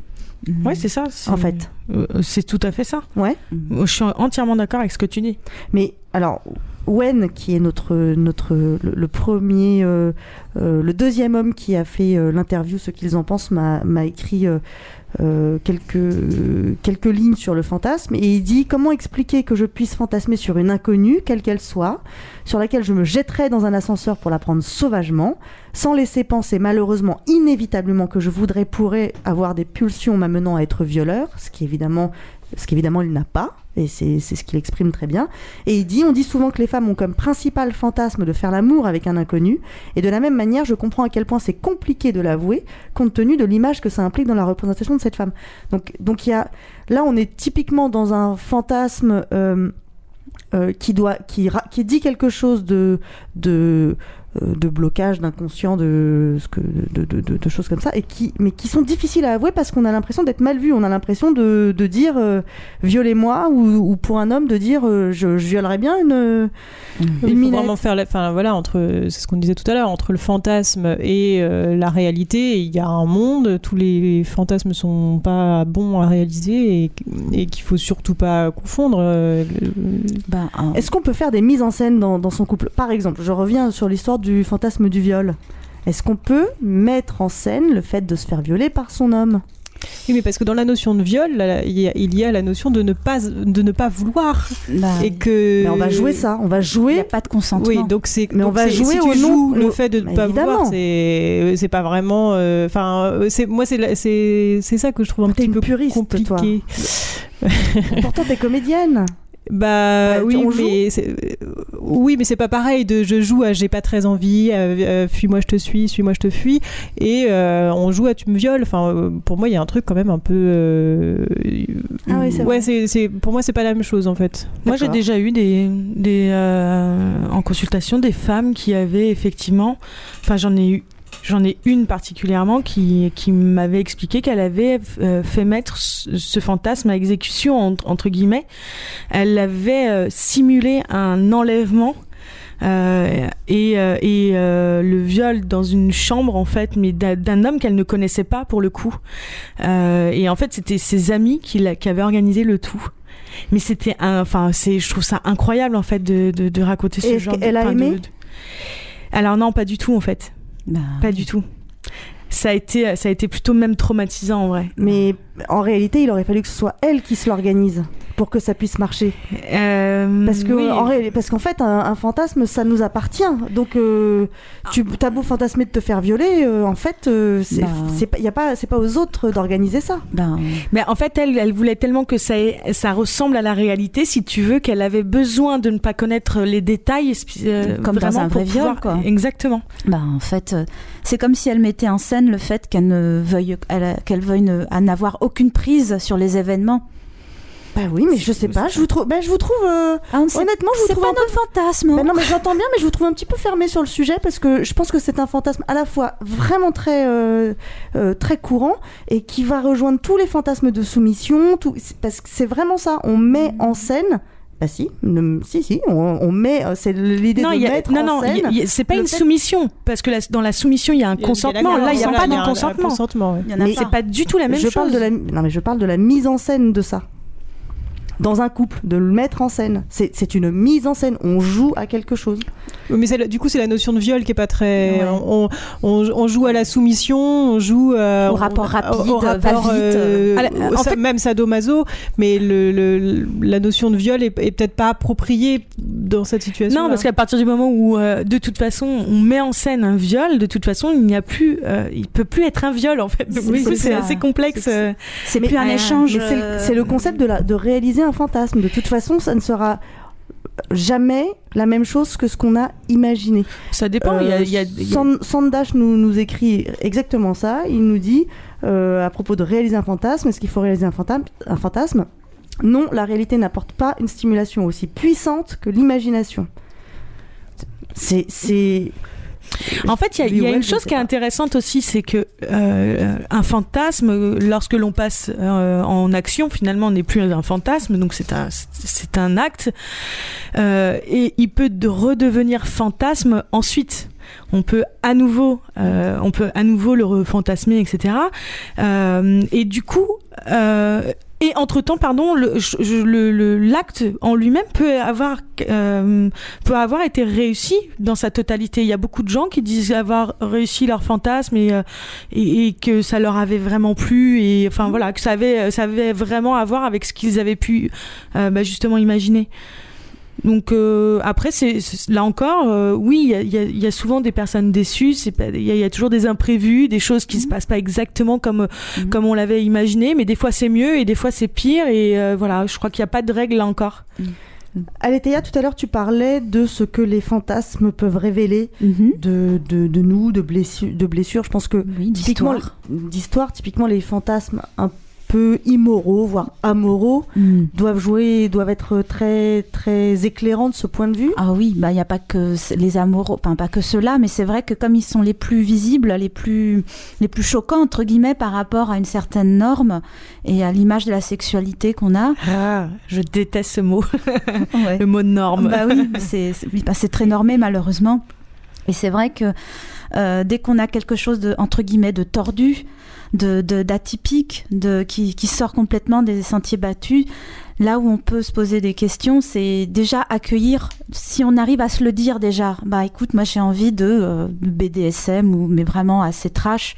Ouais, c'est ça. En fait. Euh, c'est tout à fait ça. Ouais. Je suis entièrement d'accord avec ce que tu dis. Mais alors, Wen, qui est notre, notre le, premier, euh, euh, le deuxième homme qui a fait euh, l'interview, ce qu'ils en pensent, m'a écrit quelques, quelques lignes sur le fantasme. Et il dit comment expliquer que je puisse fantasmer sur une inconnue, quelle qu'elle soit, sur laquelle je me jetterais dans un ascenseur pour la prendre sauvagement, sans laisser penser malheureusement inévitablement que je voudrais pourrais avoir des pulsions m'amenant à être violeur, ce qui évidemment, ce qu'évidemment il n'a pas. Et c'est ce qu'il exprime très bien. Et il dit, on dit souvent que les femmes ont comme principal fantasme de faire l'amour avec un inconnu. Et de la même manière, je comprends à quel point c'est compliqué de l'avouer, compte tenu de l'image que ça implique dans la représentation de cette femme. Donc, donc a, là, on est typiquement dans un fantasme euh, euh, qui doit, qui, dit quelque chose de, de blocage d'inconscient, de, ce que- de, de- de- de choses comme ça, et qui, mais qui sont difficiles à avouer parce qu'on a l'impression d'être mal vu. On a l'impression de, de dire euh, violez-moi ou, ou pour un homme de dire euh, je, je violerais bien une, Il une faut minette. vraiment faire, la- enfin voilà, entre, c'est ce qu'on disait tout à l'heure, entre le fantasme et euh, la réalité, il y a un monde. Tous les fantasmes sont pas bons à réaliser et, et qu'il faut surtout pas confondre. euh, Ben, Est-ce qu'on peut faire des mises en scène dans, dans son couple? Par exemple, je reviens sur l'histoire du fantasme du viol. Est-ce qu'on peut mettre en scène le fait de se faire violer par son homme? Oui, mais parce que dans la notion de viol, là, il y, a- il y a la notion de ne pas, de ne pas vouloir. et que. Mais on va jouer ça, on va jouer. Il n'y a pas de consentement. Oui, donc c'est. Mais on va jouer si au tu nom- joues le fait de ne pas évidemment. vouloir, c'est c'est pas vraiment. euh, Enfin, euh, c'est moi c'est c'est c'est ça que je trouve un petit peu compliqué. Pourtant, t'es comédienne. Bah oui, on joue. mais c'est- oui, mais c'est pas pareil de je joue à j'ai pas très envie, euh, euh, fuis-moi je te suis, suis-moi je te fuis, et euh, on joue à tu me violes. Enfin, pour moi, il y a un truc quand même un peu. euh, Ah oui, c'est ouais, vrai. c'est c'est- pour moi c'est pas la même chose en fait. Moi, j'ai déjà eu des, des euh, en consultation des femmes qui avaient effectivement, enfin, j'en ai eu. J'en ai une particulièrement qui, qui m'avait expliqué qu'elle avait euh, fait mettre ce, fantasme à exécution, entre, entre guillemets. Elle avait euh, simulé un enlèvement euh, et, euh, et euh, le viol dans une chambre, en fait, mais d'un homme qu'elle ne connaissait pas pour le coup. Et en fait, c'était ses amis qui, qui avaient organisé le tout. Mais c'était un, enfin, c'est, je trouve ça incroyable en fait de, de, de raconter ce Et genre. de- elle a de- aimé? de- Alors non, pas du tout en fait. Pas du tout. Ça a été, ça a été plutôt même traumatisant en vrai. Mais en réalité, il aurait fallu que ce soit elle qui se l'organise pour que ça puisse marcher. parce que oui. en réalité- parce qu'en fait, un, un fantasme, ça nous appartient. Donc, euh, tu as beau fantasmer de te faire violer, euh, en fait, euh, c'est Bah. pas, y a pas, c'est pas aux autres d'organiser ça. Mais en fait, elle, elle voulait tellement que ça, ressemble à la réalité, si tu veux, qu'elle avait besoin de ne pas connaître les détails. euh, Comme dans un vrai viol, pouvoir- quoi. Exactement. Bah, en fait, euh, c'est comme si elle mettait en scène le fait qu'elle ne veuille, elle- qu'elle veuille n'avoir aucune prise sur les événements. Bah oui, mais je sais pas, je vous trouve, bah, je vous trouve, euh, sait- honnêtement, je vous c'est trouve pas un peu notre fantasme. Bah non, mais j'entends bien, mais je vous trouve un petit peu fermé sur le sujet parce que je pense que c'est un fantasme à la fois vraiment très, euh, euh, très courant et qui va rejoindre tous les fantasmes de soumission, tout, c'est- parce que c'est vraiment ça. On met en scène. Bah si, ne- si, si, on, on met, euh, c'est l'idée Non, de il y a- mettre non, en non, scène. il y a- il y a- c'est pas le une fait- soumission parce que la- dans la soumission il y a un consentement. Là, il n'y a consent- pas de consentement. consentement, ouais. Il y en a Mais pas. c'est pas du tout la même je Parle chose. de la, non, mais je parle de la mise en scène de ça. Dans un couple, de le mettre en scène. C'est c'est une mise en scène. On joue à quelque chose. Mais du coup, c'est la notion de viol qui est pas très. On, on- on joue à la soumission, on joue euh, Au on- rapport rapide, au rapport, va-vite. euh, la- au- en ça- fait- même sadomaso, mais le, le- la notion de viol est, est peut-être pas appropriée dans cette situation. Non, parce qu'à partir du moment où, euh, de toute façon, on met en scène un viol, de toute façon, il n'y a plus, euh, il peut plus être un viol en fait. C'est- du coup, c'est c'est ça. assez complexe. C'est Mais- plus un euh, échange. mais c'est le- C'est le concept de, la, de réaliser un fantasme. De toute façon, ça ne sera jamais la même chose que ce qu'on a imaginé. Ça dépend. il y a- il y a- Sandash nous, nous écrit exactement ça. Il nous dit euh, à propos de réaliser un fantasme, est-ce qu'il faut réaliser un fantasme, un fantasme? Non, la réalité n'apporte pas une stimulation aussi puissante que l'imagination. C'est. En fait, il y a, y une chose qui est intéressante aussi, c'est que euh, un fantasme, lorsque l'on passe euh, en action, finalement, n'est plus un fantasme, donc c'est un, c'est un acte, euh, et il peut de redevenir fantasme ensuite. On peut à nouveau, euh, on peut à nouveau le refantasmer, etc. Euh, et du coup, euh, et entre temps, pardon, je- le- le- l'acte en lui-même peut avoir euh, peut avoir été réussi dans sa totalité. Il y a beaucoup de gens qui disent avoir réussi leur fantasme et, euh, et, et que ça leur avait vraiment plu et enfin voilà que ça avait ça avait vraiment à voir avec ce qu'ils avaient pu euh, bah, justement imaginer. Donc euh, après, c'est là encore, euh, oui, il y a- y, y souvent des personnes déçues. Il y, a- il y a toujours des imprévus, des choses qui se passent pas exactement comme comme on l'avait imaginé. Mais des fois c'est mieux et des fois c'est pire. Et euh, voilà, je crois qu'il n'y a pas de règle là encore. Aletheia, tout à l'heure, tu parlais de ce que les fantasmes peuvent révéler de, de, de nous, de blessures, de blessures. Je pense que typiquement, d'histoire. d'histoire, typiquement les fantasmes un peu immoraux, voire amoraux, Hmm. doivent jouer, doivent être très très éclairants de ce point de vue. Ah oui, bah il n'y a pas que les amoureux, enfin pas que ceux-là, mais c'est vrai que comme ils sont les plus visibles, les plus les plus choquants entre guillemets par rapport à une certaine norme et à l'image de la sexualité qu'on a. Ah, je déteste ce mot, Ouais. le mot norme. Bah oui, c'est bah, c'est très normé malheureusement. Et c'est vrai que euh, dès qu'on a quelque chose de entre guillemets de tordu, de d'atypique, de, qui, qui sort complètement des sentiers battus, là où on peut se poser des questions, c'est déjà accueillir. Si on arrive à se le dire déjà, bah écoute, moi j'ai envie de euh, BDSM ou mais vraiment assez trash,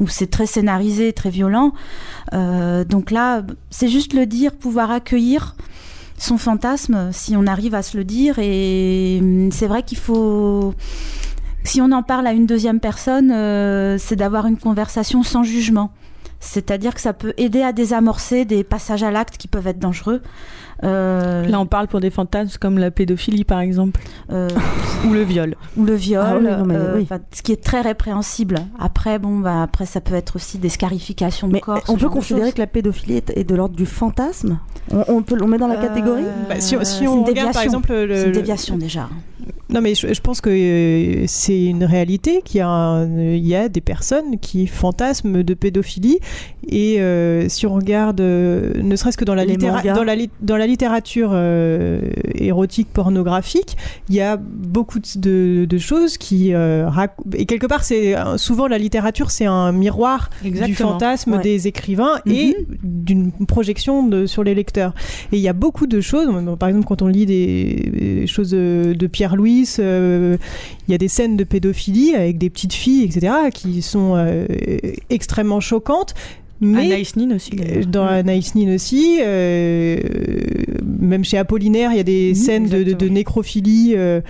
où c'est très scénarisé, très violent. Euh, donc là, c'est juste le dire, pouvoir accueillir son fantasme, si on arrive à se le dire. Et hum, c'est vrai qu'il faut, si on en parle à une deuxième personne, euh, c'est d'avoir une conversation sans jugement. C'est-à-dire que ça peut aider à désamorcer des passages à l'acte qui peuvent être dangereux. Euh, Là, on parle pour des fantasmes comme la pédophilie, par exemple, euh, ou le viol. ou le viol, Ah oui, non, mais euh, oui. ce qui est très répréhensible. Après, bon, bah, après, ça peut être aussi des scarifications de Mais corps. on peut considérer que la pédophilie est, est de l'ordre du fantasme? On, on peut, on met dans la catégorie? Bah, si, on une regarde par exemple le, C'est une le- déviation déjà. Non, mais je, je pense que euh, c'est une réalité qu'il y, a un- il y a des personnes qui fantasment de pédophilie. Et euh, si on regarde, ne serait-ce que dans la, Les littéra- mangas. dans la, li- dans la littérature euh, érotique pornographique, il y a beaucoup de, choses qui. euh, et quelque part, c'est euh, souvent la littérature, c'est un miroir du Exactement. fantasme Ouais. des écrivains et d'une projection de- sur les lecteurs. Et il y a beaucoup de choses, par exemple quand on lit des, des choses de, de Pierre Louis, euh, il y a des scènes de pédophilie avec des petites filles, etc., qui sont euh, extrêmement choquantes. Mais Anaïs Nin aussi. d'ailleurs. dans Anaïs Nin aussi, euh, même chez Apollinaire, il y a des scènes de, de- de exactement. nécrophilie. euh,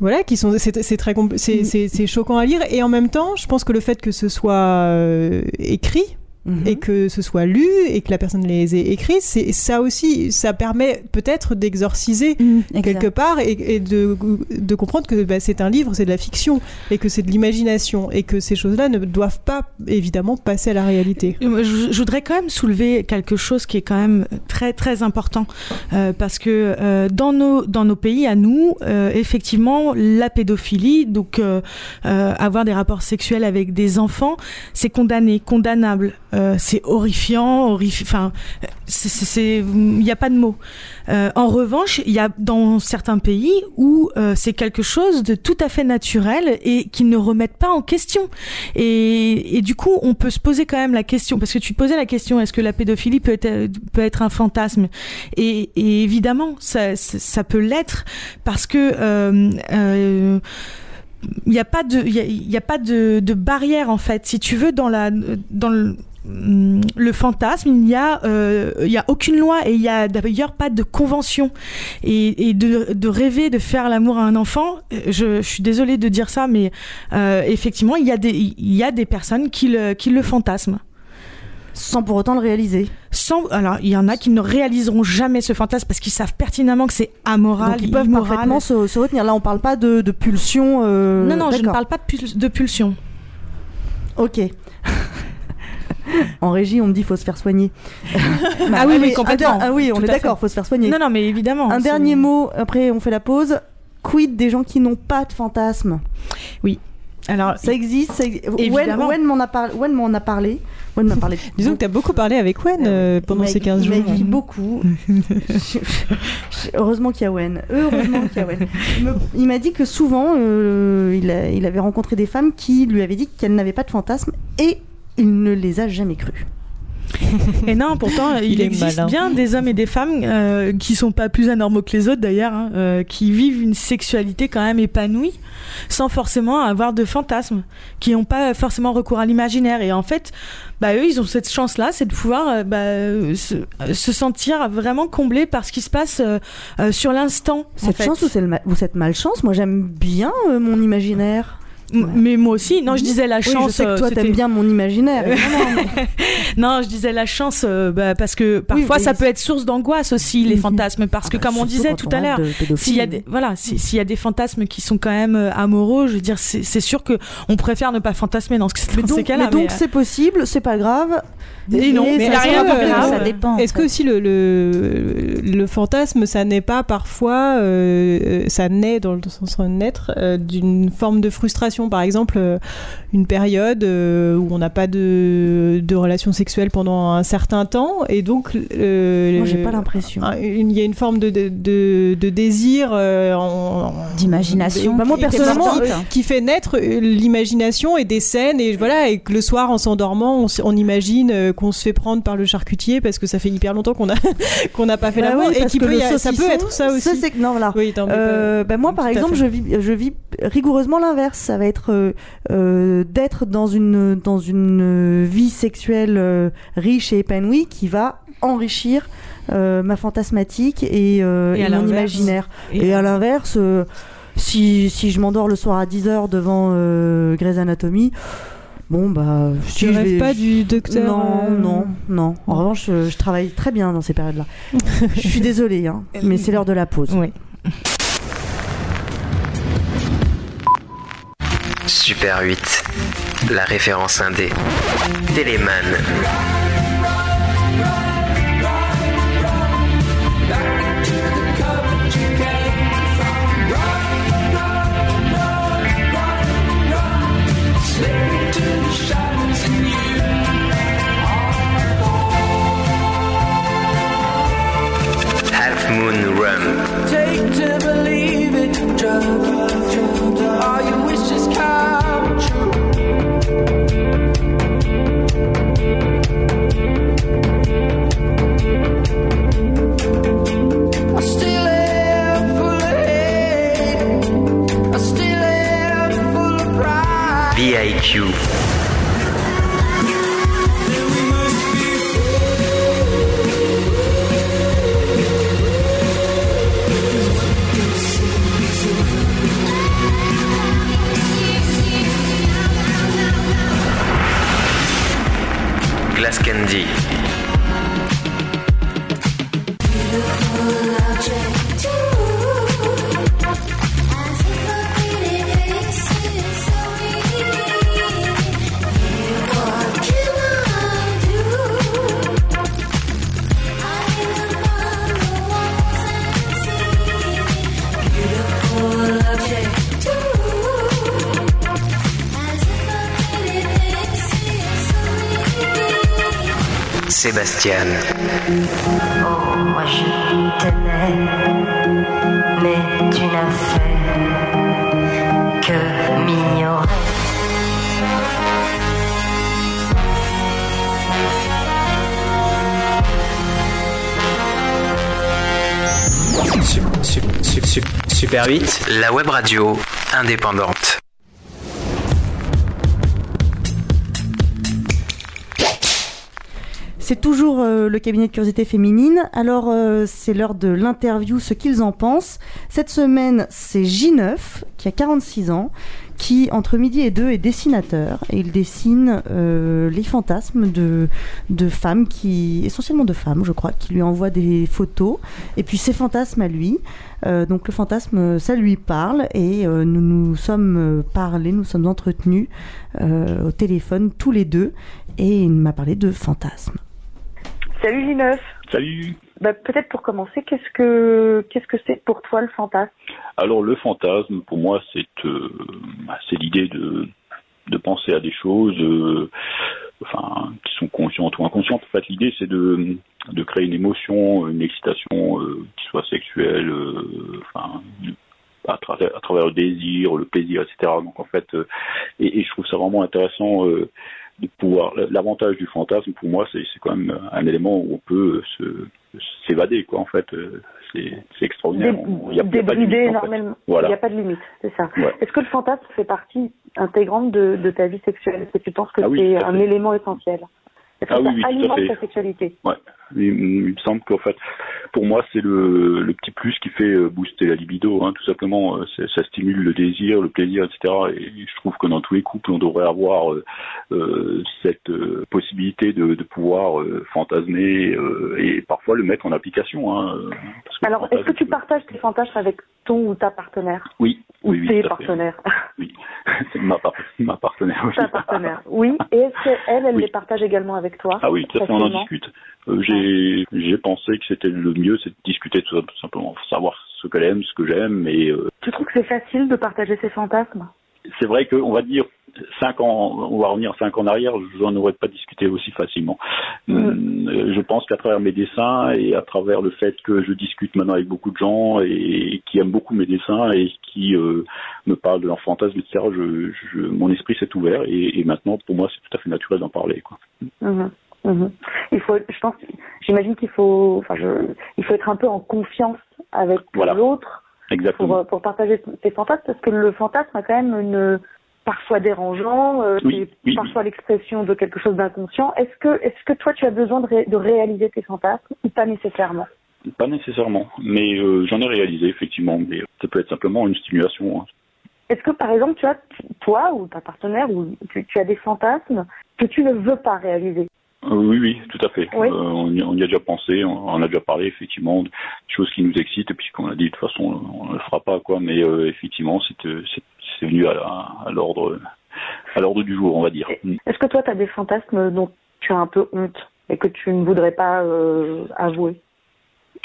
voilà, qui sont c'est c'est très compl- c'est c'est- c'est choquant à lire et en même temps, je pense que le fait que ce soit euh, écrit Mhm. et que ce soit lu et que la personne les ait écrits, c'est ça aussi, ça permet peut-être d'exorciser quelque part et, et de, de comprendre que bah, c'est un livre, c'est de la fiction et que c'est de l'imagination et que ces choses-là ne doivent pas évidemment passer à la réalité. Je, je voudrais quand même soulever quelque chose qui est quand même très très important euh, parce que euh, dans nos dans nos pays à nous euh, effectivement la pédophilie donc avoir des rapports sexuels avec des enfants c'est condamné condamnable Euh, c'est horrifiant horrifi enfin c'est- il n'y a pas de mots. Euh, en revanche il y a dans certains pays où euh, c'est quelque chose de tout à fait naturel et qui ne remettent pas en question. Et, du coup, on peut se poser quand même la question, parce que tu posais la question, est-ce que la pédophilie peut être, peut être un fantasme? Et, évidemment, ça, ça, peut l'être, parce que... Il n'y a pas de, il y a, pas de, barrière en fait. Si tu veux, dans la, dans le, le fantasme, il n'y a, euh, il y a aucune loi et il y a d'ailleurs pas de convention. Et, et de, de rêver de faire l'amour à un enfant, euh, je, je suis désolée de dire ça, mais euh, effectivement, il y a des, il y a des personnes qui le, qui le fantasment. Sans pour autant le réaliser. Sans, alors, il y en a qui ne réaliseront jamais ce fantasme parce qu'ils savent pertinemment que c'est amoral, Donc ils peuvent immoral. parfaitement se, se retenir. Là, on parle pas de, de pulsion. euh, Non, non, je ne parle pas de, pul- de pulsion. Ok. En régie, on me dit faut se faire soigner. Ah oui, oui, mais- complètement. ah oui, on Tout est d'accord, faut se faire soigner. Non, non, mais évidemment. Un dernier mot, après on fait la pause. Quid des gens qui n'ont pas de fantasme Oui. Alors, ça existe. ça ex- Wen, m'en a parlé. Wen m'en a parlé. Wen m'a parlé. Disons que tu as beaucoup parlé avec Wen euh, pendant Il ces m'a- 15 il jours. m'a écrit beaucoup. Je- je- Heureusement qu'il y a Wen. Heureusement qu'il y a Wen. Il Il m'a dit que souvent, euh, il, a- il avait rencontré des femmes qui lui avaient dit qu'elles n'avaient pas de fantasme et il ne les a jamais crues. Et non, pourtant, il, existe malin. bien des hommes et des femmes euh, qui sont pas plus anormaux que les autres d'ailleurs, hein, euh, qui vivent une sexualité quand même épanouie, sans forcément avoir de fantasmes, qui n'ont pas forcément recours à l'imaginaire. Et en fait, bah, eux, ils ont cette chance-là, c'est de pouvoir euh, bah, euh, se, se sentir vraiment comblés par ce qui se passe euh, euh, sur l'instant. en Cette fait. chance ou, cette malchance? Moi, j'aime bien euh, mon imaginaire. Mais moi aussi, non, je disais la Oui, chance. je sais que euh, toi, t'aimes bien mon imaginaire. non, je disais la chance euh, bah, parce que parfois ça peut être source d'angoisse aussi les fantasmes parce que bah, comme on disait tout on à l'heure, s'il y a des voilà, si- s'il y a des fantasmes qui sont quand même euh, amoureux, je veux dire c'est sûr que on préfère ne pas fantasmer dans, ce, dans donc, ces cas-là. mais donc euh, c'est possible, c'est pas grave. Et non, mais ça rien de grave. ça dépend. Est-ce que aussi le, le, le fantasme, ça n'est pas parfois, euh, ça naît dans le sens de naître, euh, d'une forme de frustration Par exemple, euh, une période euh, où on n'a pas de, de relation sexuelle pendant un certain temps, et donc. euh, Moi, j'ai pas l'impression. Il y a une forme de, de, de- de désir. D'imagination. Bah, moi, qui fait personnellement, qui fait naître l'imagination et des scènes, et voilà, et que le soir, en s'endormant, on, imagine qu'on se fait prendre par le charcutier parce que ça fait hyper longtemps qu'on a qu'on n'a pas fait Bah l'amour, oui, et qui peut a- ça peut être ça aussi. que- non, voilà. Oui, Euh, bah, moi, par exemple, je vis, je vis rigoureusement l'inverse. Ça va être euh, euh, d'être dans une, dans une vie sexuelle euh, riche et épanouie qui va enrichir euh, ma fantasmatique et, euh, Et et à mon imaginaire. Et- Et, à l'inverse, euh, si, si je m'endors le soir à 10h devant euh, Grey's Anatomy, bon, bah. si Tu je rêves vais- pas du docteur Non, euh, non, non. En revanche, je, je travaille très bien dans ces périodes-là. je suis désolée, hein, mais c'est l'heure de la pause. Oui. Super 8, la référence indé. Téléman. you. Glass Candy. Sébastien. Oh, moi je t'aimais, mais tu n'as fait que m'ignorer. Super 8, la web radio indépendante. C'est toujours euh, le cabinet de curiosité féminine. Alors, euh, c'est l'heure de l'interview, ce qu'ils en pensent. Cette semaine, c'est J9, qui a 46 ans, qui, entre midi et deux, est dessinateur. Et il dessine euh, les fantasmes de, femmes, qui, essentiellement de femmes, je crois, qui lui envoient des photos. Et puis, ses fantasmes à lui. Donc, le fantasme, ça lui parle. Et nous nous sommes euh, parlé, nous sommes entretenus au téléphone tous les deux. Et il m'a parlé de fantasmes. Salut J9. Salut. Bah, Peut-être pour commencer, qu'est-ce que qu'est-ce que c'est pour toi le fantasme? Alors le fantasme, pour moi, c'est euh, bah, c'est l'idée de de penser à des choses, euh, enfin qui sont conscientes ou inconscientes. En fait, l'idée c'est de de créer une émotion, une excitation euh, qui soit sexuelle, enfin à travers, à travers le désir, le plaisir, etc. Donc en fait, et, et je trouve ça vraiment intéressant de pouvoir. L'avantage du fantasme, pour moi, c'est quand même un élément où on peut s'évader, quoi. En fait, euh, c'est c'est extraordinaire. Il y a- pas de limite, en fait. énormément. Voilà. Il n'y a pas de limite, c'est ça. Ouais. Est-ce que le fantasme fait partie intégrante de, de ta vie sexuelle? Est-ce que tu penses que Ah oui, c'est un fait. élément essentiel? Ah oui, ça oui, alimente sexualité Ouais. Il, il me semble qu'en fait, pour moi, c'est le, le petit plus qui fait euh, booster la libido, hein, tout simplement. euh, ça stimule le désir, le plaisir, etc. Et je trouve que dans tous les couples, on devrait avoir euh, cette euh, possibilité de, de pouvoir euh, fantasmer et parfois le mettre en application. Hein, parce que Alors, est-ce que tu partages tes fantasmes avec ton ou ta partenaire? Oui, Ou oui, oui, tes fait. partenaires C'est ma, ma partenaire. oui. Ta partenaire, oui. Et est-ce qu'elle, elle Oui. les partage également avec toi Ah oui, tout à fait, on en discute. Euh, j'ai j'ai pensé que c'était le mieux, c'est de discuter tout simplement, savoir ce qu'elle aime, ce que j'aime, et euh, Tu trouves que c'est facile de partager ses fantasmes? c'est vrai qu'on va dire cinq ans, on va revenir cinq ans en arrière, j'en aurais pas discuté aussi facilement. Euh, Je pense qu'à travers mes dessins et à travers le fait que je discute maintenant avec beaucoup de gens et qui aiment beaucoup mes dessins et qui euh, me parlent de leurs fantasmes, etc., je, je, mon esprit s'est ouvert et, et maintenant pour moi c'est tout à fait naturel d'en parler. Quoi. Mhm, mhm. Il faut, je pense, j'imagine qu'il faut, enfin, je, il faut être un peu en confiance avec l'autre pour, euh, pour partager ses fantasmes, parce que le fantasme a quand même une parfois dérangeant, euh, Oui, parfois l'expression de quelque chose d'inconscient. Est-ce que, est-ce que toi tu as besoin de, ré- de réaliser tes fantasmes ou pas nécessairement? Pas nécessairement, mais euh, j'en ai réalisé effectivement. Mais ça peut être simplement une stimulation. hein. Est-ce que par exemple tu as toi ou ta partenaire ou tu, tu as des fantasmes que tu ne veux pas réaliser? Euh, oui, oui, tout à fait. Oui. Euh, on, y, on y a déjà pensé, on, on a déjà parlé effectivement de choses qui nous excitent. Et puis comme on a dit, de toute façon, on ne le fera pas quoi. Mais euh, effectivement, c'est euh, c'est- venu à, l'ordre à l'ordre du jour, on va dire. Est-ce que toi tu as des fantasmes dont tu as un peu honte et que tu ne voudrais pas euh, avouer?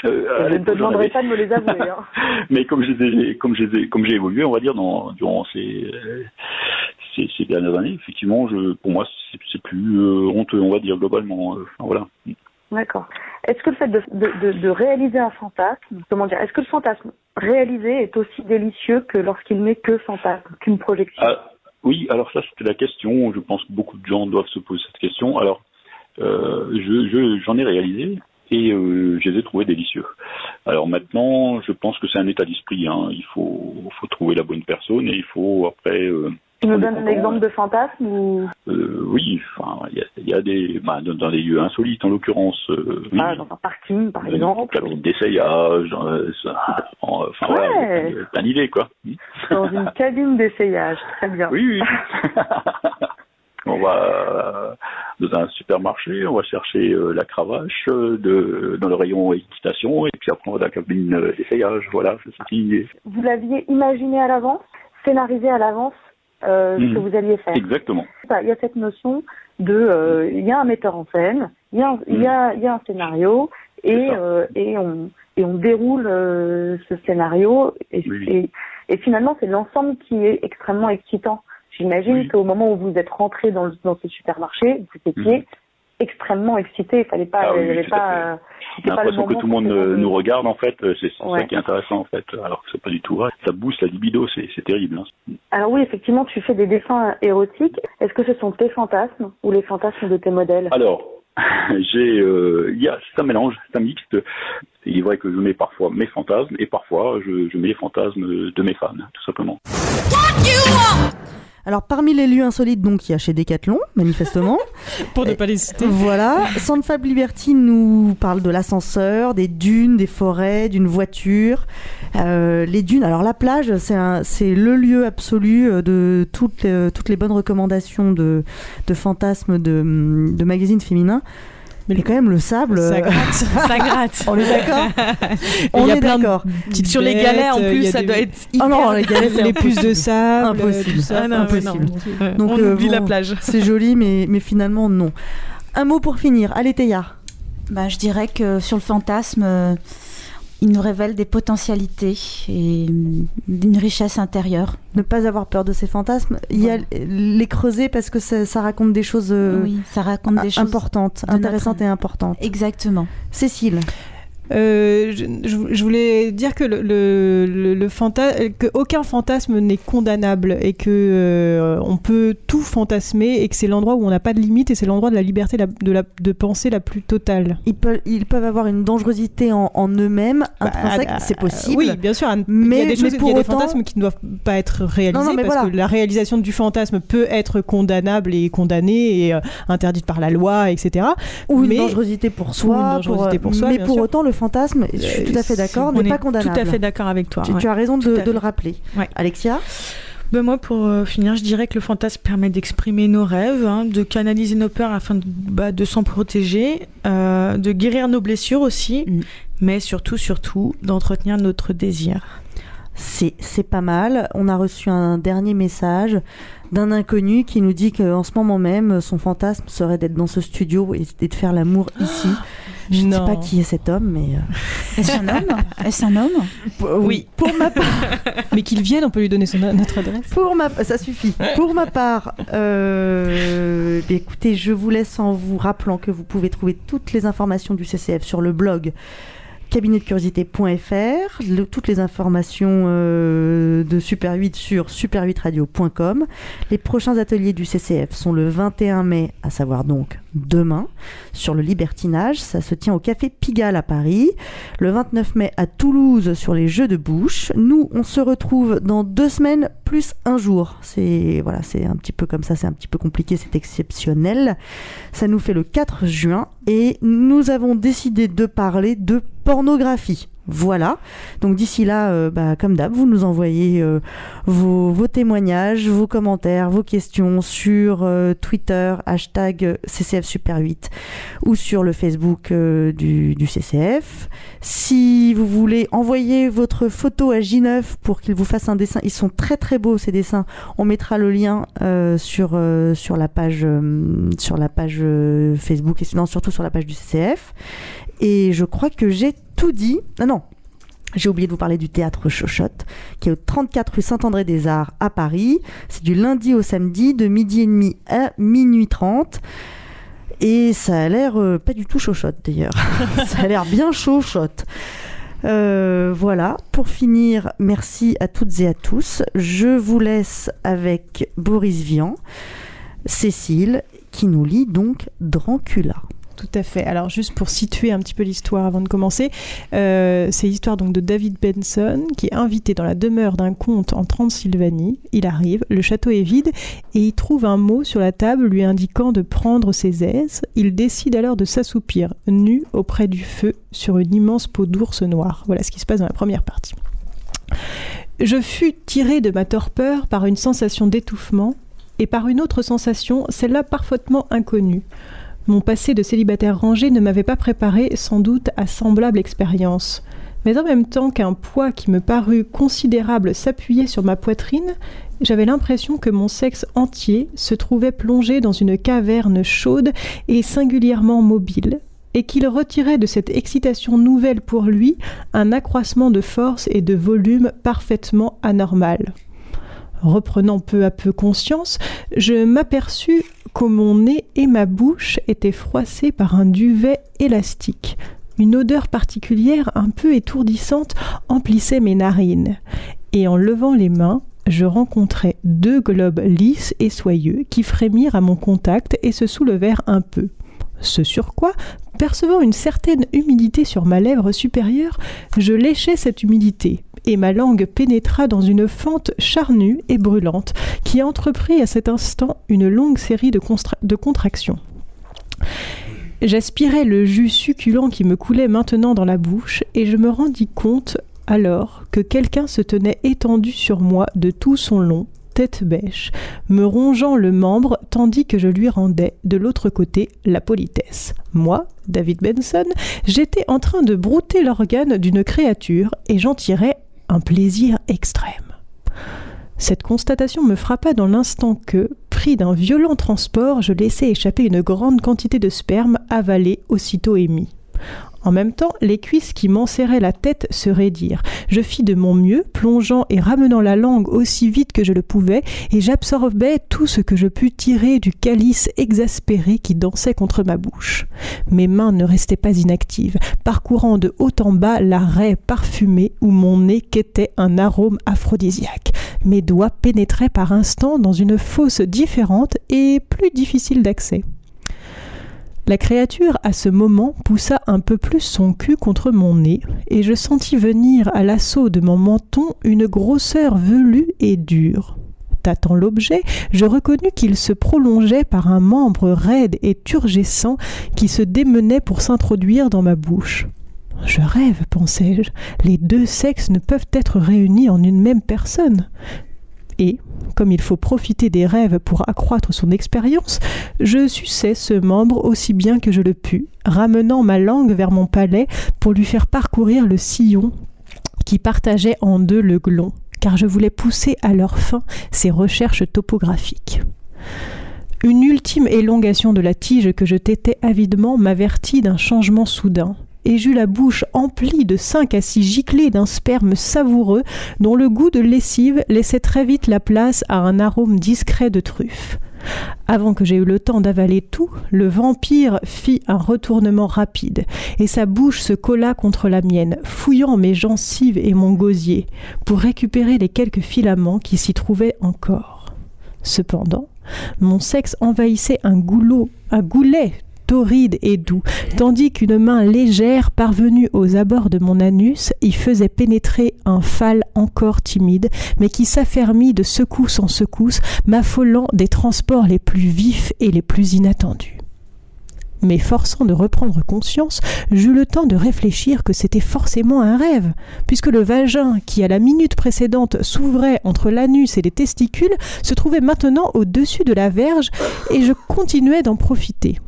Euh, Je ne te demanderai pas de me les avouer. hein. mais comme j'ai évolué, on va dire dans durant ces ces, ces dernières années, effectivement, je pour moi c'est plus euh, honteux, on va dire globalement. voilà. D'accord. Est-ce que le fait de, de, réaliser un fantasme, comment dire, est-ce que le fantasme réalisé est aussi délicieux que lorsqu'il n'est que fantasme, qu'une projection? Ah, oui, alors ça c'était la question. Je pense que beaucoup de gens doivent se poser cette question. Alors, euh, je je- j'en ai réalisé et euh, je les ai trouvés délicieux. Alors maintenant, je pense que c'est un état d'esprit. Hein. Il faut faut trouver la bonne personne et il faut après. euh, Tu en donnes un exemple de fantasme ou? Euh, oui, enfin, il y a, il y a des bah, dans, dans des lieux insolites en l'occurrence. Euh, oui, ah, dans un parking par une exemple cabine d'essayage, euh, ça- en- enfin Ouais. a plein d'idées quoi. Dans une cabine d'essayage, très bien. Oui, oui. on va euh, dans un supermarché, on va chercher la cravache de, dans le rayon équitation et puis après on va dans la cabine d'essayage. Voilà, c'est ça qui. Vous l'aviez imaginé à l'avance, scénarisé à l'avance? Euh, ce Mhm. que vous alliez faire. Exactement. Il y a cette notion de, euh, il y a un metteur en scène, il y a, un- il y a, il y a un scénario et euh, et on et on déroule euh, ce scénario et, et, et finalement c'est l'ensemble qui est extrêmement excitant. J'imagine qu'au moment où vous êtes rentré dans, le, dans ce supermarché, vous étiez extrêmement excité. Il fallait pas. Ah oui, il y avait pas, euh, J'ai l'impression que tout le monde euh, nous regarde en fait, euh, c'est Ouais. ça qui est intéressant en fait, alors que c'est pas du tout vrai. Ça booste la libido, c'est terrible. hein. Alors oui, effectivement, tu fais des dessins érotiques. Est-ce que ce sont tes fantasmes ou les fantasmes de tes modèles? Alors, j'ai, euh, il y a, c'est un mélange, c'est un mixte. Il est vrai que je mets parfois mes fantasmes et parfois je, je mets les fantasmes de mes fans, tout simplement. Alors parmi les lieux insolites donc il y a chez Decathlon manifestement. Pour ne pas les citer. Voilà, Sandfab Liberty nous parle de l'ascenseur, des dunes, des forêts, d'une voiture. Euh, les dunes, alors la plage c'est le lieu absolu euh, de toutes les, toutes les bonnes recommandations de, de fantasmes de, de magazines féminins. Mais quand même le sable, Ça euh, gratte. Ça gratte. On est d'accord. On y a est de d'accord. Sur les galets, en bêtes, plus, ça des- doit être Oh non, hyper- les galets, c'est les puces de impossible. sable, impossible, tout ça. Ah non, impossible. non. Donc On euh, oublie la plage. C'est joli, mais, mais finalement non. Un mot pour finir. Allez Théa. Bah, je dirais que sur le fantasme, euh, il nous révèle des potentialités et euh, une richesse intérieure. Ne pas avoir peur de ces fantasmes. Il y a les creuser parce que ça, ça raconte des choses, euh, Oui, ça raconte des choses importantes, de notre- intéressantes et importantes. Exactement. Cécile. Euh, je, voulais dire que le, le, le- le fanta- que aucun fantasme n'est condamnable et que euh, on peut tout fantasmer et que c'est l'endroit où on n'a pas de limite et c'est l'endroit de la liberté la- de, la, de penser la plus totale. Ils peuvent, ils peuvent avoir une dangerosité en, en eux-mêmes, intrinsèque, ah, c'est possible. Oui, bien sûr. il Mais, y a des, choses, il y a des autant- fantasmes qui ne doivent pas être réalisés Non, non, mais parce voilà. que la réalisation du fantasme peut être condamnable et condamnée et euh, interdite par la loi, etc. ou une dangerosité pour ou soi, une dangerosité pour, pour soi, mais pour sûr. autant le fantasme, je suis tout à fait d'accord, On n'est est pas condamnable. Tout à fait d'accord avec toi. Tu, ouais. tu as raison de, le rappeler. Alexia Ben moi, pour euh, finir, je dirais que le fantasme permet d'exprimer nos rêves, hein, de canaliser nos peurs afin de, bah, de s'en protéger, euh, de guérir nos blessures aussi, Mm. mais surtout, surtout, d'entretenir notre désir. C'est c'est pas mal. On a reçu un dernier message d'un inconnu qui nous dit qu'en ce moment même, son fantasme serait d'être dans ce studio et, et de faire l'amour ici. Je ne sais pas qui est cet homme, mais... euh, Est-ce un homme? Est-ce un homme? Oui. Pour ma part... Mais qu'il vienne, on peut lui donner son, notre adresse. Pour ma, ça suffit. Pour ma part, euh, eh écoutez, je vous laisse en vous rappelant que vous pouvez trouver toutes les informations du CCF sur le blog cabinetdecuriosité.fr, le- toutes les informations euh, de Super 8 sur super8radio.com. Les prochains ateliers du CCF sont le 21 mai, à savoir donc demain, sur le libertinage. Ça se tient au Café Pigalle à Paris. Le 29 mai à Toulouse sur les jeux de bouche. Nous, on se retrouve dans deux semaines plus un jour. C'est voilà, c'est un petit peu comme ça, c'est un petit peu compliqué, c'est exceptionnel. Ça nous fait le 4 juin et nous avons décidé de parler de pornographie. Voilà. Donc d'ici là, euh, bah, comme d'hab, vous nous envoyez euh, vos, témoignages, vos commentaires, vos questions sur euh, Twitter, hashtag CCF Super 8 ou sur le Facebook du, CCF. Si vous voulez envoyer votre photo à J9 pour qu'il vous fasse un dessin, ils sont très très beaux ces dessins. On mettra le lien sur, la page, sur la page Facebook et sinon surtout sur la page du CCF. Et je crois que j'ai tout dit. Ah non, j'ai oublié de vous parler du théâtre Chochotte, qui est au 34 rue Saint-André des Arts à Paris. C'est du lundi au samedi, de midi et demi à minuit 30. Et ça a l'air euh, pas du tout chochotte d'ailleurs. ça a l'air bien chochotte. Euh, voilà, pour finir, merci à toutes et à tous. Je vous laisse avec Boris Vian, Cécile, qui nous lit donc Dracula. Tout à fait. Alors juste pour situer un petit peu l'histoire avant de commencer, euh, c'est l'histoire donc de David Benson qui est invité dans la demeure d'un comte en Transylvanie. Il arrive, le château est vide et il trouve un mot sur la table lui indiquant de prendre ses aises. Il décide alors de s'assoupir nu auprès du feu sur une immense peau d'ours noir. Voilà ce qui se passe dans la première partie. Je fus tiré de ma torpeur par une sensation d'étouffement et par une autre sensation, celle-là parfaitement inconnue. Mon passé de célibataire rangé ne m'avait pas préparé sans doute à semblable expérience. Mais en même temps qu'un poids qui me parut considérable s'appuyait sur ma poitrine, j'avais l'impression que mon sexe entier se trouvait plongé dans une caverne chaude et singulièrement mobile, et qu'il retirait de cette excitation nouvelle pour lui un accroissement de force et de volume parfaitement anormal. Reprenant peu à peu conscience, je m'aperçus que mon nez et ma bouche étaient froissés par un duvet élastique. Une odeur particulière un peu étourdissante emplissait mes narines, et en levant les mains, je rencontrai deux globes lisses et soyeux qui frémirent à mon contact et se soulevèrent un peu. Ce sur quoi, percevant une certaine humidité sur ma lèvre supérieure, je léchai cette humidité, et ma langue pénétra dans une fente charnue et brûlante qui entreprit à cet instant une longue série de, contractions. J'aspirais le jus succulent qui me coulait maintenant dans la bouche et je me rendis compte alors que quelqu'un se tenait étendu sur moi de tout son long, tête bêche, me rongeant le membre tandis que je lui rendais de l'autre côté la politesse. Moi, David Benson, j'étais en train de brouter l'organe d'une créature et j'en tirais un plaisir extrême. Cette constatation me frappa dans l'instant que, pris d'un violent transport, je laissai échapper une grande quantité de sperme avalé aussitôt émis. En même temps, les cuisses qui m'enserraient la tête se raidirent. Je fis de mon mieux, plongeant et ramenant la langue aussi vite que je le pouvais, et j'absorbais tout ce que je pus tirer du calice exaspéré qui dansait contre ma bouche. Mes mains ne restaient pas inactives, parcourant de haut en bas la raie parfumée où mon nez quêtait un arôme aphrodisiaque. Mes doigts pénétraient par instants dans une fosse différente et plus difficile d'accès. La créature, à ce moment, poussa un peu plus son cul contre mon nez, et je sentis venir à l'assaut de mon menton une grosseur velue et dure. Tâtant l'objet, je reconnus qu'il se prolongeait par un membre raide et turgescent qui se démenait pour s'introduire dans ma bouche. Je rêve, pensai-je, les deux sexes ne peuvent être réunis en une même personne. Et, comme il faut profiter des rêves pour accroître son expérience, je suçai ce membre aussi bien que je le pus, ramenant ma langue vers mon palais pour lui faire parcourir le sillon qui partageait en deux le glon, car je voulais pousser à leur fin ces recherches topographiques. Une ultime élongation de la tige que je tétais avidement m'avertit d'un changement soudain, et j'eus la bouche emplie de cinq à six giclées d'un sperme savoureux dont le goût de lessive laissait très vite la place à un arôme discret de truffe. Avant que j'aie eu le temps d'avaler tout, le vampire fit un retournement rapide, et sa bouche se colla contre la mienne, fouillant mes gencives et mon gosier, pour récupérer les quelques filaments qui s'y trouvaient encore. Cependant, mon sexe envahissait un goulot, un goulet torride et doux, tandis qu'une main légère parvenue aux abords de mon anus y faisait pénétrer un phale encore timide, mais qui s'affermit de secousse en secousse, m'affolant des transports les plus vifs et les plus inattendus. M'efforçant de reprendre conscience, j'eus le temps de réfléchir que c'était forcément un rêve, puisque le vagin qui à la minute précédente s'ouvrait entre l'anus et les testicules se trouvait maintenant au-dessus de la verge, et je continuais d'en profiter.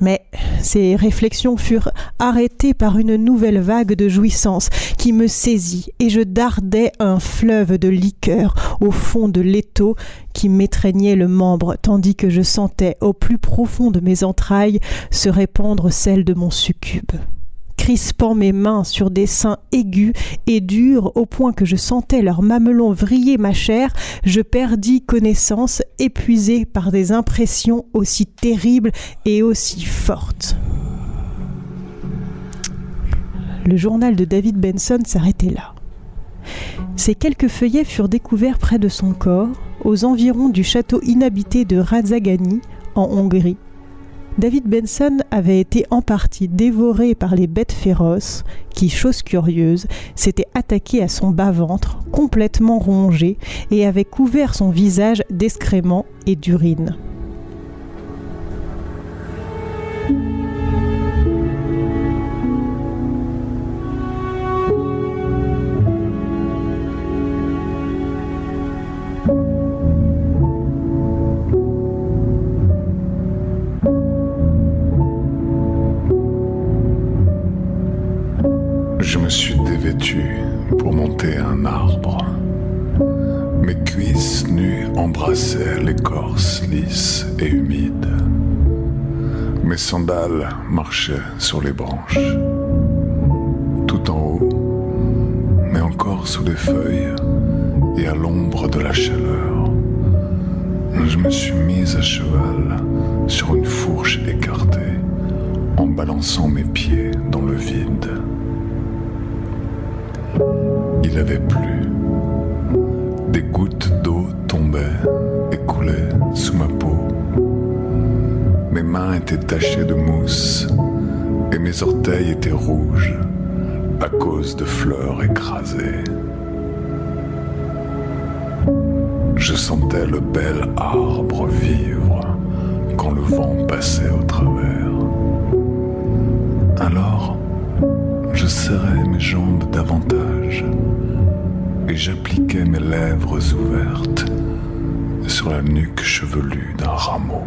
Mais ces réflexions furent arrêtées par une nouvelle vague de jouissance qui me saisit, et je dardais un fleuve de liqueur au fond de l'étau qui m'étreignait le membre, tandis que je sentais au plus profond de mes entrailles se répandre celle de mon succube crispant mes mains sur des seins aigus et durs au point que je sentais leurs mamelons vriller ma chair, je perdis connaissance, épuisé par des impressions aussi terribles et aussi fortes. Le journal de David Benson s'arrêtait là. Ces quelques feuillets furent découverts près de son corps, aux environs du château inhabité de Radzagani, en Hongrie, David Benson avait été en partie dévoré par les bêtes féroces qui, chose curieuse, s'étaient attaquées à son bas-ventre, complètement rongé, et avaient couvert son visage d'excréments et d'urine. Sandales marchaient sur les branches. Tout en haut, mais encore sous les feuilles et à l'ombre de la chaleur, je me suis mise à cheval sur une fourche écartée en balançant mes pieds dans le vide. Il avait plu. Des gouttes d'eau tombaient Mes mains étaient tachées de mousse et mes orteils étaient rouges à cause de fleurs écrasées. Je sentais le bel arbre vivre quand le vent passait au travers. Alors, je serrais mes jambes davantage et j'appliquais mes lèvres ouvertes sur la nuque chevelue d'un rameau.